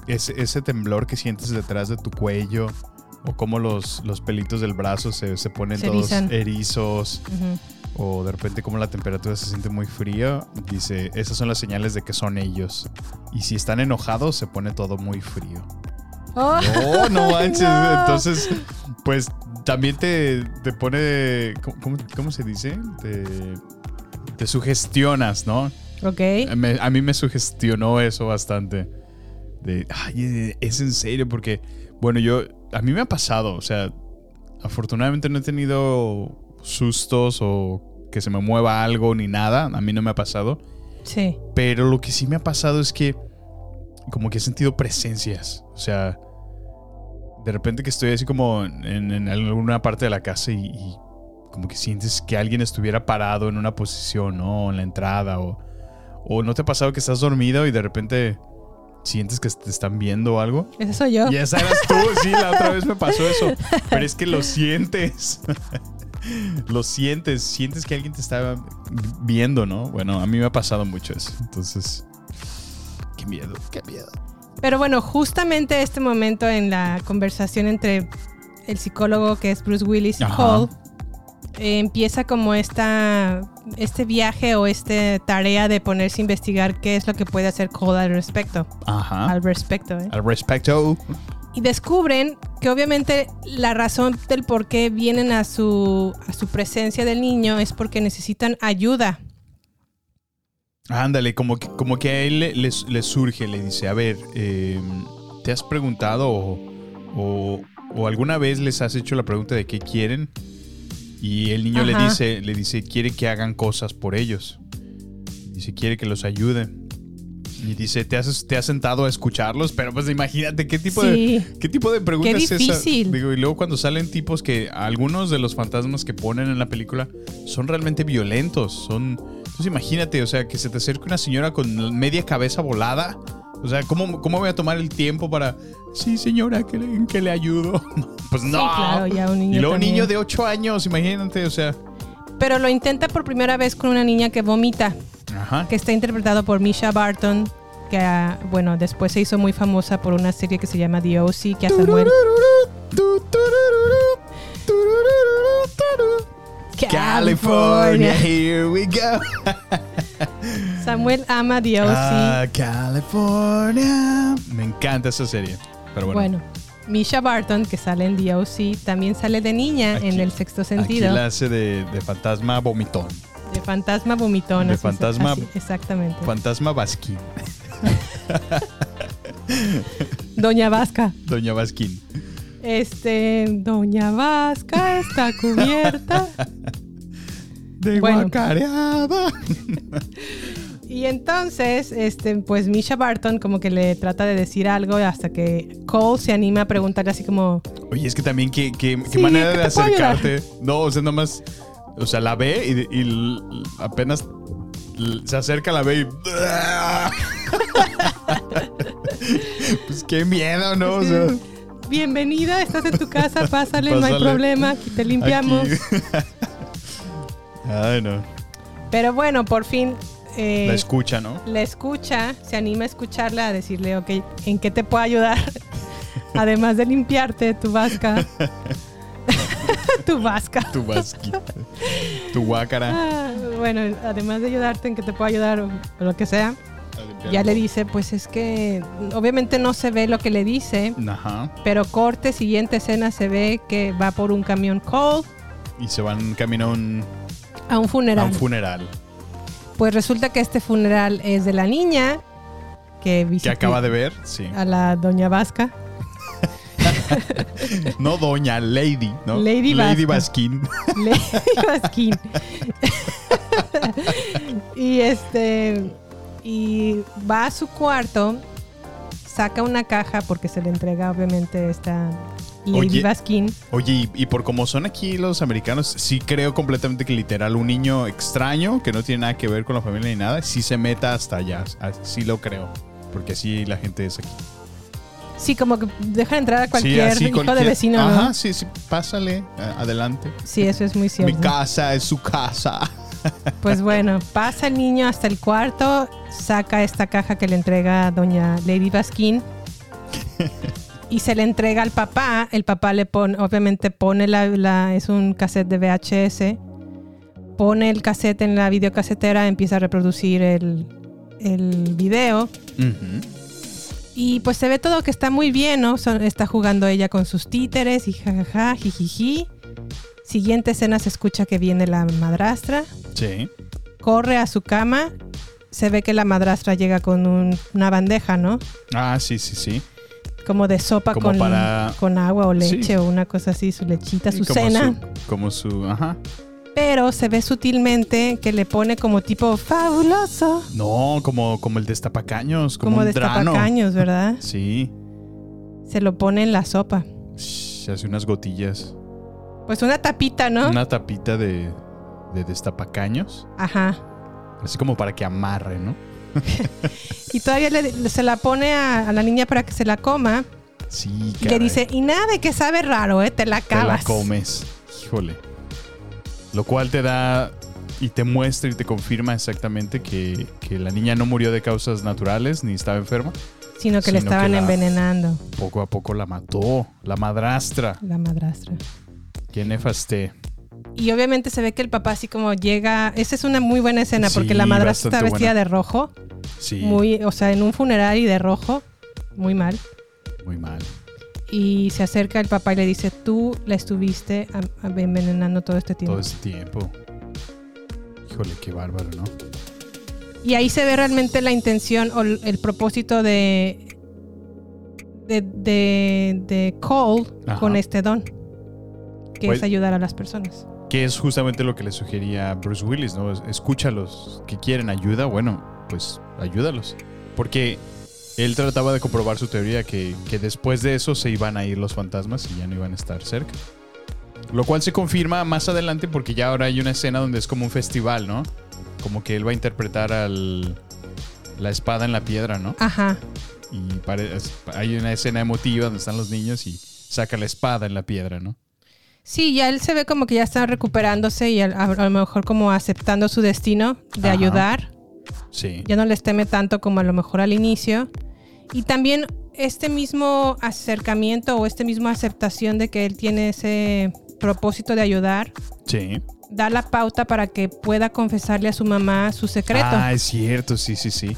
ese, ese temblor que sientes detrás de tu cuello? O cómo los, los pelitos del brazo se, se ponen Se todos erizan. erizos. O de repente como la temperatura se siente muy frío. Dice, esas son las señales de que son ellos. Y si están enojados, se pone todo muy frío. Oh. No, no manches. No. Entonces, pues también te, te pone. ¿cómo, cómo, cómo se dice? Te, te sugestionas, ¿no? Ok. Me- a mí me sugestionó eso bastante. De, ay, es en serio, porque, bueno, yo. A mí me ha pasado, o sea, afortunadamente no he tenido sustos o que se me mueva algo ni nada. A mí no me ha pasado. Sí. Pero lo que sí me ha pasado es que como que he sentido presencias. O sea, de repente que estoy así como en, en alguna parte de la casa y, y como que sientes que alguien estuviera parado en una posición, ¿no? En la entrada o, o no te ha pasado que estás dormido y de repente sientes que te están viendo o algo. Ese soy yo. Y esa eras tú, sí, la otra vez me pasó eso. Pero es que lo sientes. lo sientes, sientes que alguien te está viendo, ¿no? Bueno, a mí me ha pasado mucho eso. Entonces, qué miedo, qué miedo. Pero bueno, justamente este momento en la conversación entre el psicólogo que es Bruce Willis y Ajá. Eh, empieza como esta, este viaje o esta tarea de ponerse a investigar qué es lo que puede hacer Cole al respecto. Ajá. Al respecto, ¿eh? Al respecto. Y descubren que obviamente la razón del por qué vienen a su, a su presencia del niño es porque necesitan ayuda. Ándale, como que, como que a él le, le- le surge, le dice, a ver, eh, ¿te has preguntado o, o- o alguna vez les has hecho la pregunta de qué quieren? Y el niño le dice, le dice, quiere que hagan cosas por ellos. Dice, quiere que los ayude. Y dice, ¿te has, te has sentado a escucharlos? Pero pues imagínate qué tipo, Sí. de, qué tipo de pregunta Qué es esa. difícil. Digo, y luego cuando salen tipos que algunos de los fantasmas que ponen en la película son realmente violentos. Son. Entonces imagínate, o sea, que se te acerque una señora con media cabeza volada. O sea, ¿cómo, cómo voy a tomar el tiempo para. Sí, señora, que le, qué le ayudo? Pues no. Sí, claro, ya un niño y luego un niño de 8 años, imagínate, o sea. Pero lo intenta por primera vez con una niña que vomita. Ajá. que está interpretado por Misha Barton, que ah, bueno, después se hizo muy famosa por una serie que se llama The O.C., que a Samuel... California, here we go. Samuel ama The O.C. Ah, California. Me encanta esa serie. Pero bueno, bueno. Misha Barton, que sale en The O.C., también sale de niña en el sexto aquí sentido. la hace de, de fantasma vomitón. De fantasma vomitón. De así- fantasma- así, exactamente. Fantasma Basquín. Doña Vasca. Doña Basquín. Este, Doña Vasca está cubierta. De Bueno. guacareada. Y entonces, este, pues Misha Barton como que le trata de decir algo hasta que Cole se anima a preguntarle así como, Oye, es que también qué, qué- qué Sí, manera ¿qué de acercarte. No, o sea, nomás. O sea, la ve y, apenas se acerca, la ve y. pues qué miedo, ¿no? O sea, bienvenida, estás en tu casa, pásale, no hay problema, aquí te limpiamos. aquí. Ay, no. Pero bueno, por fin... eh, La escucha, ¿no? la escucha, se anima a escucharla, a decirle, ok, ¿en qué te puedo ayudar? Además de limpiarte tu vasca. tu vasca. Tu basqui. Tu guácara. Ah, bueno, además de ayudarte en que te puedo ayudar o, o lo que sea, ya le dice, pues es que obviamente no se ve lo que le dice, Ajá. pero corte, siguiente escena se ve que va por un camión Cole Y se van camino a un, a un a funeral. un funeral. pues resulta que este funeral es de la niña que Que acaba de ver, sí. a la doña Vasca. No doña, lady, ¿no? Lady Vasca. Basquín. Lady Baskin. y este. Y va a su cuarto, saca una caja porque se le entrega, obviamente, esta Lady Oye. Baskin. Oye, y, y por como son aquí los americanos, sí creo completamente que literal un niño extraño que no tiene nada que ver con la familia ni nada, sí se meta hasta allá. Sí lo creo. Porque así la gente es aquí. Sí, como que deja entrar a cualquier sí, así hijo de vecino, ¿no? Ajá, sí, sí, pásale, a- adelante. Sí, eso es muy cierto. Mi casa es su casa. Pues bueno, pasa el niño hasta el cuarto, saca esta caja que le entrega doña Lady Baskin y se le entrega al papá. El papá le pone, obviamente pone la, la- es un cassette de VHS, pone el cassette en la videocasetera, empieza a reproducir el, el video y pues se ve todo que está muy bien, ¿no? Son- está jugando ella con sus títeres y jajaja, jijiji. Siguiente escena se escucha que viene la madrastra Sí. corre a su cama. Se ve que la madrastra llega con un- una bandeja, ¿no? Ah, sí, sí, sí. Como de sopa Como con, para- con agua o leche Sí. o una cosa así, su lechita, su como cena. su- como su. Ajá. Pero se ve sutilmente que le pone como tipo fabuloso. No, como, como el destapacaños. Como, Como, un drano. destapacaños, ¿verdad? Sí. Se lo pone en la sopa. Se hace unas gotillas. Pues una tapita, ¿no? Una tapita de, de destapacaños. Ajá. Así como para que amarre, ¿no? Y todavía le- se la pone a, a la niña para que se la coma. Sí, Y le dice, y nada de que sabe raro, ¿eh? Te la Te la acabas. comes. Híjole. Lo cual te da y te muestra y te confirma exactamente que, que la niña no murió de causas naturales ni estaba enferma. Sino que le Sino estaban que la- envenenando, Poco a poco la mató. La madrastra. la madrastra. Qué nefasté. Y obviamente se ve que el papá así como llega. Esa es una muy buena escena porque Sí, la madrastra está vestida buena. de rojo. Sí. Muy, o sea, en un funeral y de rojo. Muy mal. Muy mal. Y se acerca el papá y le dice, tú la estuviste envenenando todo este tiempo. Todo ese tiempo. Híjole, qué bárbaro, ¿no? Y ahí se ve realmente la intención o el, el propósito de, de, de, de Cole Ajá. con este don. Que Pues- es ayudar a las personas. Que es justamente lo que le sugería Bruce Willis, ¿no? Es- Escúchalos, que quieren ayuda, bueno, pues ayúdalos. Porque él trataba de comprobar su teoría que, que después de eso se iban a ir los fantasmas y ya no iban a estar cerca. Lo cual se confirma más adelante porque ya ahora hay una escena donde es como un festival, ¿no? Como que él va a interpretar al, la espada en la piedra, ¿no? Ajá. Y hay una escena emotiva donde están los niños y saca la espada en la piedra, ¿no? Sí, ya él se ve como que ya está recuperándose y a, a- a lo mejor como aceptando su destino de Ajá. ayudar. Sí. Ya no les teme tanto como a lo mejor al inicio. Y también este mismo acercamiento o este mismo aceptación de que él tiene ese propósito de ayudar, Sí. da la pauta para que pueda confesarle a su mamá su secreto. Ah, es cierto, sí, sí, sí.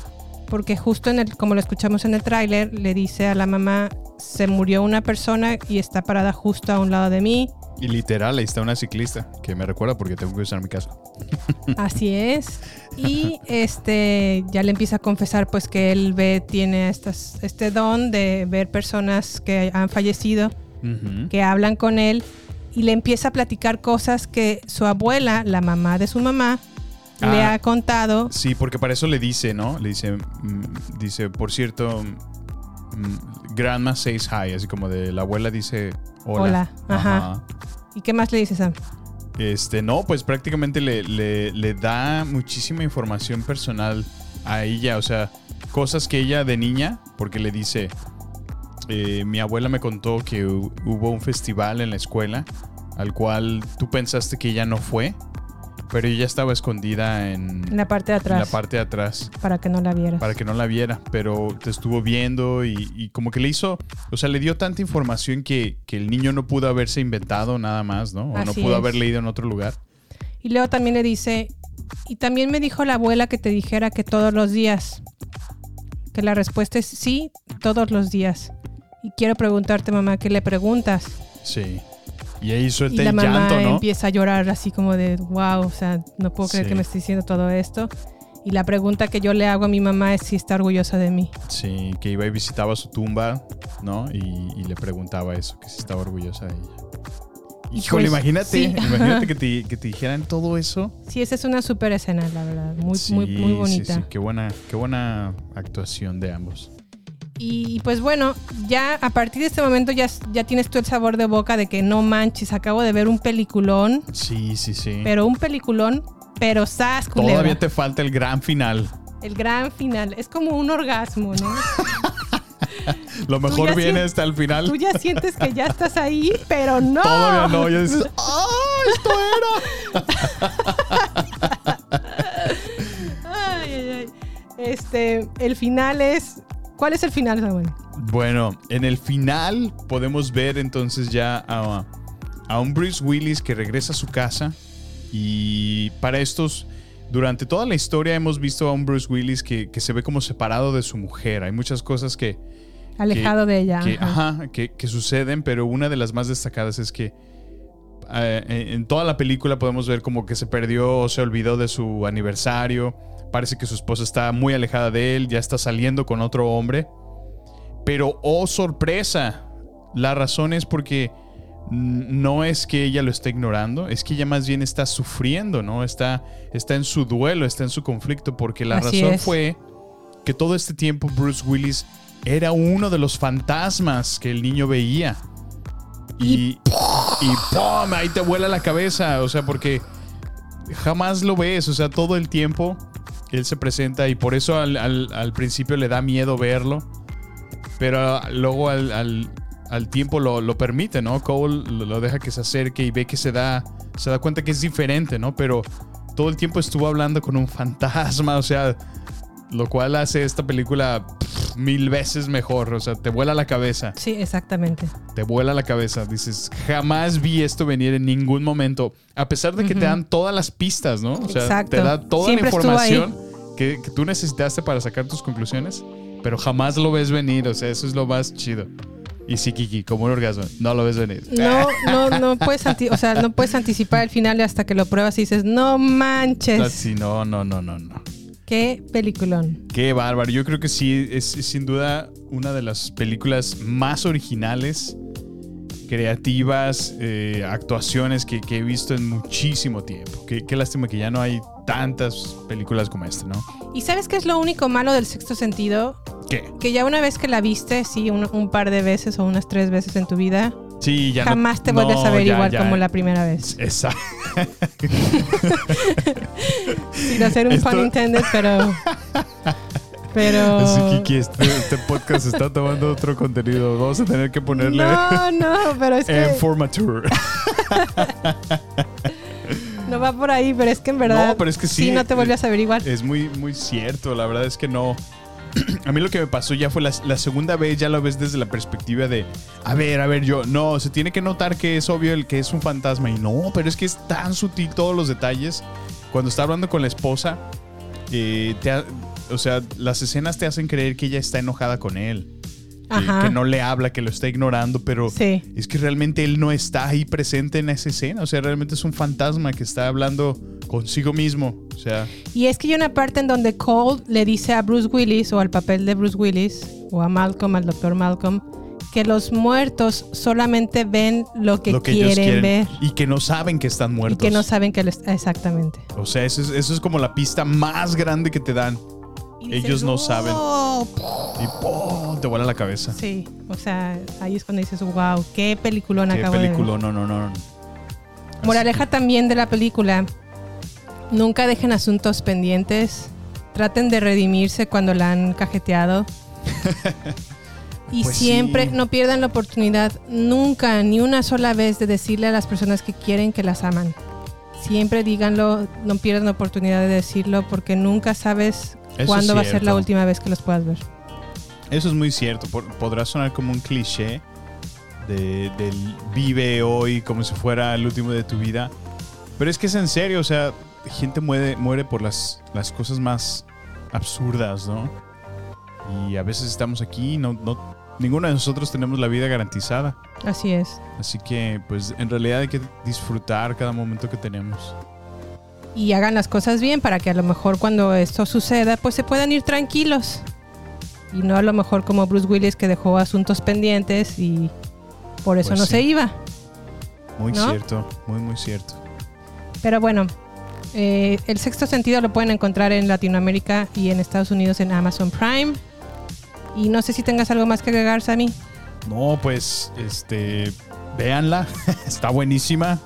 Porque justo en el, como lo escuchamos en el tráiler, le dice a la mamá, se murió una persona y está parada justo a un lado de mí. Y literal, ahí está una ciclista que me recuerda porque tengo que usar mi casa. Así es. Y este ya le empieza a confesar pues que él ve, tiene estas, este don de ver personas que han fallecido, Ujú. que hablan con él, y le empieza a platicar cosas que su abuela, la mamá de su mamá, le Ah. ha contado. Sí, porque para eso le dice, ¿no? Le dice, mm, dice, por cierto, mm, grandma says hi, así como de la abuela dice hola. Hola, ajá. ¿Y qué más le dices, Sam? Este, no, pues prácticamente le, le- le da muchísima información personal a ella, o sea, cosas que ella de niña, porque le dice, eh, mi abuela me contó que hu- hubo un festival en la escuela al cual tú pensaste que ella no fue, pero ella estaba escondida en, En la parte de en atrás. la parte de atrás Para que no la vieras. para que no la viera, pero te estuvo viendo y, y como que le hizo, o sea, le dio tanta información que, que el niño no pudo haberse inventado nada más, ¿no? O no pudo es. haber leído en otro lugar. Y luego también le dice, y también me dijo la abuela que te dijera que todos los días. Que la respuesta es sí, todos los días. Y quiero preguntarte, mamá, ¿qué le preguntas? Sí. Y ahí Y suelta la el mamá llanto, ¿no? empieza a llorar así como de, wow, o sea, no puedo creer Sí. que me esté diciendo todo esto. Y la pregunta que yo le hago a mi mamá es si está orgullosa de mí. Sí, que iba y visitaba su tumba, ¿no? Y, y le preguntaba eso, que si estaba orgullosa de ella. Y Híjole, pues, imagínate, sí. imagínate que te, que te dijeran todo eso. Sí, esa es una súper escena, la verdad. Muy, Sí, muy, muy sí, bonita. sí, qué buena, qué buena actuación de ambos. Y pues bueno, ya a partir de este momento ya, ya tienes tú el sabor de boca de que no manches, acabo de ver un peliculón, Sí, sí, sí. pero un peliculón, pero sas, culebra. Todavía te falta el gran final. El gran final. Es como un orgasmo, ¿no? Lo mejor viene hasta el final. Tú ya sientes que ya estás ahí, pero no. Todavía no, ya dices, ¡ah, esto Ay, ay, ay. Este, el final es. ¿Cuál es el final, Samuel? Bueno, en el final podemos ver entonces ya a, a un Bruce Willis que regresa a su casa y para estos, durante toda la historia hemos visto a un Bruce Willis que, que se ve como separado de su mujer. Hay muchas cosas que... Alejado que- de ella. que- ajá. ajá, que, que suceden, pero una de las más destacadas es que eh, en en toda la película podemos ver como que se perdió o se olvidó de su aniversario. Parece que su esposa está muy alejada de él, ya está saliendo con otro hombre. Pero, oh sorpresa, la razón es porque no es que ella lo esté ignorando, es que ella más bien está sufriendo, ¿no? Está, está en su duelo, está en su conflicto, porque la Así razón es. fue que todo este tiempo Bruce Willis era uno de los fantasmas que el niño veía. Y, y ¡pum! Ahí te vuela la cabeza. O sea, porque jamás lo ves. O sea, todo el tiempo él se presenta y por eso al, al- al principio le da miedo verlo. Pero luego al, al- tiempo lo, lo permite, ¿no? Cole lo, lo deja que se acerque y ve que se da, se da cuenta que es diferente, ¿no? Pero todo el tiempo estuvo hablando con un fantasma, o sea, lo cual hace esta película pff, mil veces mejor, o sea, te vuela la cabeza Sí, exactamente. te vuela la cabeza. Dices, jamás vi esto venir en ningún momento. A pesar de que te Ujú. dan todas las pistas, ¿no? O sea, Exacto. te da toda Siempre la información que, que tú necesitaste para sacar tus conclusiones, pero jamás lo ves venir. O sea, eso es lo más chido. Y sí, Kiki, como un orgasmo, no lo ves venir. No, no, no puedes, o sea, no puedes anticipar el final hasta que lo pruebas y dices, no manches, Así, no, no, no, no, no. Qué peliculón. Qué bárbaro. Yo creo que sí, es, es sin duda una de las películas más originales, creativas, eh, actuaciones que, que he visto en muchísimo tiempo. Qué, qué lástima que ya no hay tantas películas como esta, ¿no? ¿Y sabes qué es lo único malo del sexto sentido? ¿Qué? Que ya una vez que la viste, sí, un, un par de veces o unas tres veces en tu vida, Sí, ya no- jamás te vuelves no, a ver ya, igual ya. como la primera vez. Exacto. Sin hacer un Esto- pun intended, pero... Pero... Así, Kiki, este, este podcast está tomando otro contenido. Vamos a tener que ponerle No, no, pero es que Informatour. no va por ahí, pero es que en verdad... No, pero es que sí. no te vuelves a ver igual. Es muy, muy cierto. La verdad es que no. A mí lo que me pasó ya fue la, segunda vez, ya lo ves desde la perspectiva de, a ver, a ver, yo, no, se tiene que notar que es obvio el que es un fantasma. Y no, pero es que es tan sutil todos los detalles. Cuando está hablando con la esposa, eh, o sea, las escenas te hacen creer que ella está enojada con él. Que, Ajá. que no le habla, que lo está ignorando, pero Sí. es que realmente él no está ahí presente en esa escena. O sea, realmente es un fantasma que está hablando consigo mismo. O sea, Y es que hay una parte en donde Cole le dice a Bruce Willis o al papel de Bruce Willis o a Malcolm, al doctor Malcolm, que los muertos solamente ven lo que, lo que quieren, ver Y que no saben que están y muertos. que no saben que les... Exactamente. O sea, eso es, eso es como la pista más grande que te dan. Ellos no saben. "Oh". Y ¡pum! Te vuela la cabeza. Sí, o sea, ahí es cuando dices, wow, qué peliculón Qué acabo de ver. película, no, no, no. no. Moraleja también de la película. Nunca dejen asuntos pendientes. Traten de redimirse cuando la han cajeteado. y Pues siempre sí. no pierdan la oportunidad, nunca, ni una sola vez, de decirle a las personas que quieren que las aman. Siempre díganlo, no pierdan la oportunidad de decirlo porque nunca sabes Eso cuándo va a ser la última vez que los puedas ver. Eso es muy cierto. Por- podrá sonar como un cliché de, del vive hoy como si fuera el último de tu vida. Pero es que es en serio, o sea, gente muere, muere por las, las cosas más absurdas, ¿no? Y a veces estamos aquí y no, no, ninguno de nosotros tenemos la vida garantizada. Así es. Así que, pues, en realidad hay que disfrutar cada momento que tenemos. y hagan las cosas bien para que a lo mejor cuando esto suceda, pues se puedan ir tranquilos. Y no a lo mejor como Bruce Willis que dejó asuntos pendientes y por eso Pues no sí. se iba. Muy ¿No? cierto, muy, muy cierto. Pero bueno, eh, el sexto sentido lo pueden encontrar en Latinoamérica y en Estados Unidos en Amazon Prime. Y no sé si tengas algo más que agregar, Sammy. No, pues, este, véanla, está buenísima.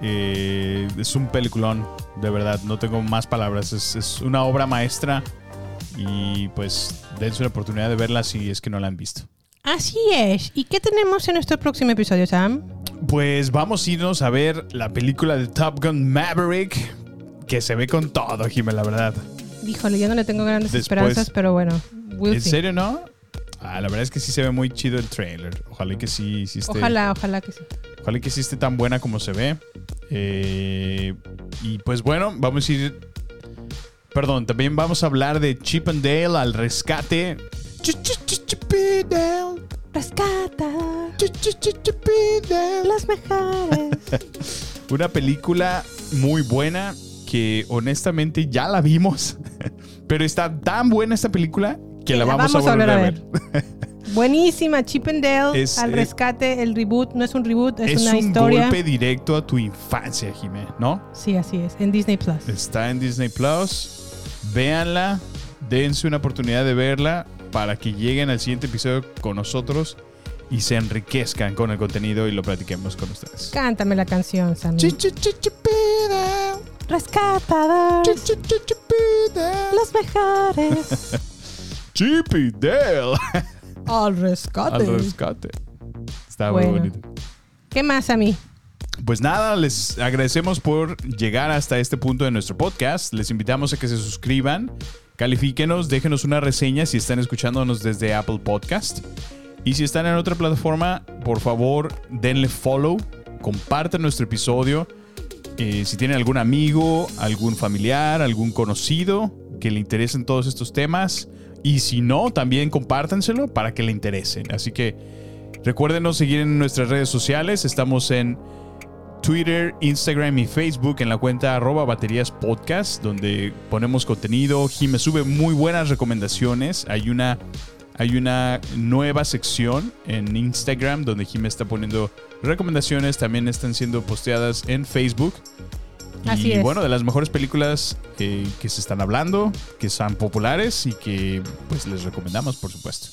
Eh, es un peliculón, de verdad, no tengo más palabras. Es, es una obra maestra y pues dense una oportunidad de verla si es que no la han visto. Así es. ¿Y qué tenemos en nuestro próximo episodio, Sam? Pues vamos a irnos a ver la película de Top Gun Maverick, que se ve con todo, Jimé, la verdad. Híjole, yo no le tengo grandes Después- esperanzas, pero bueno. we'll ¿En see. serio no? Ah, la verdad es que sí se ve muy chido el trailer. Ojalá que sí, sí esté, Ojalá, ojalá que sí. Ojalá que sí esté tan buena como se ve. Eh, y pues bueno, vamos a ir. Perdón, también vamos a hablar de Chip and Dale al rescate. Ch- ch- ch- Chip and Dale. Rescata. Ch- ch- ch- Chip and Dale. Las mejores. Una película muy buena que honestamente ya la vimos. Pero está tan buena esta película que la, vamos, a volver, a ver. Buenísima, Chip and Dale Es- al es- rescate, el reboot, no es un reboot, es, Es una un historia. golpe directo a tu infancia, Jimé, ¿no? Sí, así es, en Disney Plus. Está en Disney Plus. Véanla, dense una oportunidad de verla para que lleguen al siguiente episodio con nosotros y se enriquezcan con el contenido y lo platiquemos con ustedes. Cántame la canción, Sammy. Rescatador. Los mejores. Chip y Dale al rescate. al rescate. Está Bueno. muy bonito. ¿Qué más, Sammy? Pues nada, les agradecemos por llegar hasta este punto de nuestro podcast. Les invitamos a que se suscriban, califíquenos, déjenos una reseña si están escuchándonos desde Apple Podcast. Y si están en otra plataforma, por favor, denle follow, compartan nuestro episodio. Eh, si tienen algún amigo, algún familiar, algún conocido que le interesen todos estos temas. Y si no, también compártanselo para que le interesen. Así que recuérdenos seguir en nuestras redes sociales. Estamos en Twitter, Instagram y Facebook en la cuenta arroba baterías podcast, donde ponemos contenido. Jime sube muy buenas recomendaciones. Hay una, hay una nueva sección en Instagram donde Jime está poniendo recomendaciones. También están siendo posteadas en Facebook. Y es. bueno, de las mejores películas eh, que se están hablando, que son populares y que pues les recomendamos, por supuesto.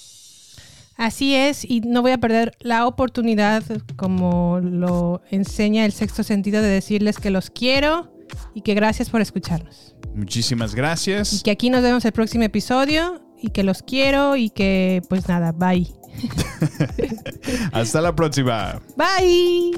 Así es, y no voy a perder la oportunidad, como lo enseña el sexto sentido, de decirles que los quiero y que gracias por escucharnos. Muchísimas gracias. Que aquí nos vemos el próximo episodio y que los quiero y que pues nada, bye. Hasta la próxima. Bye.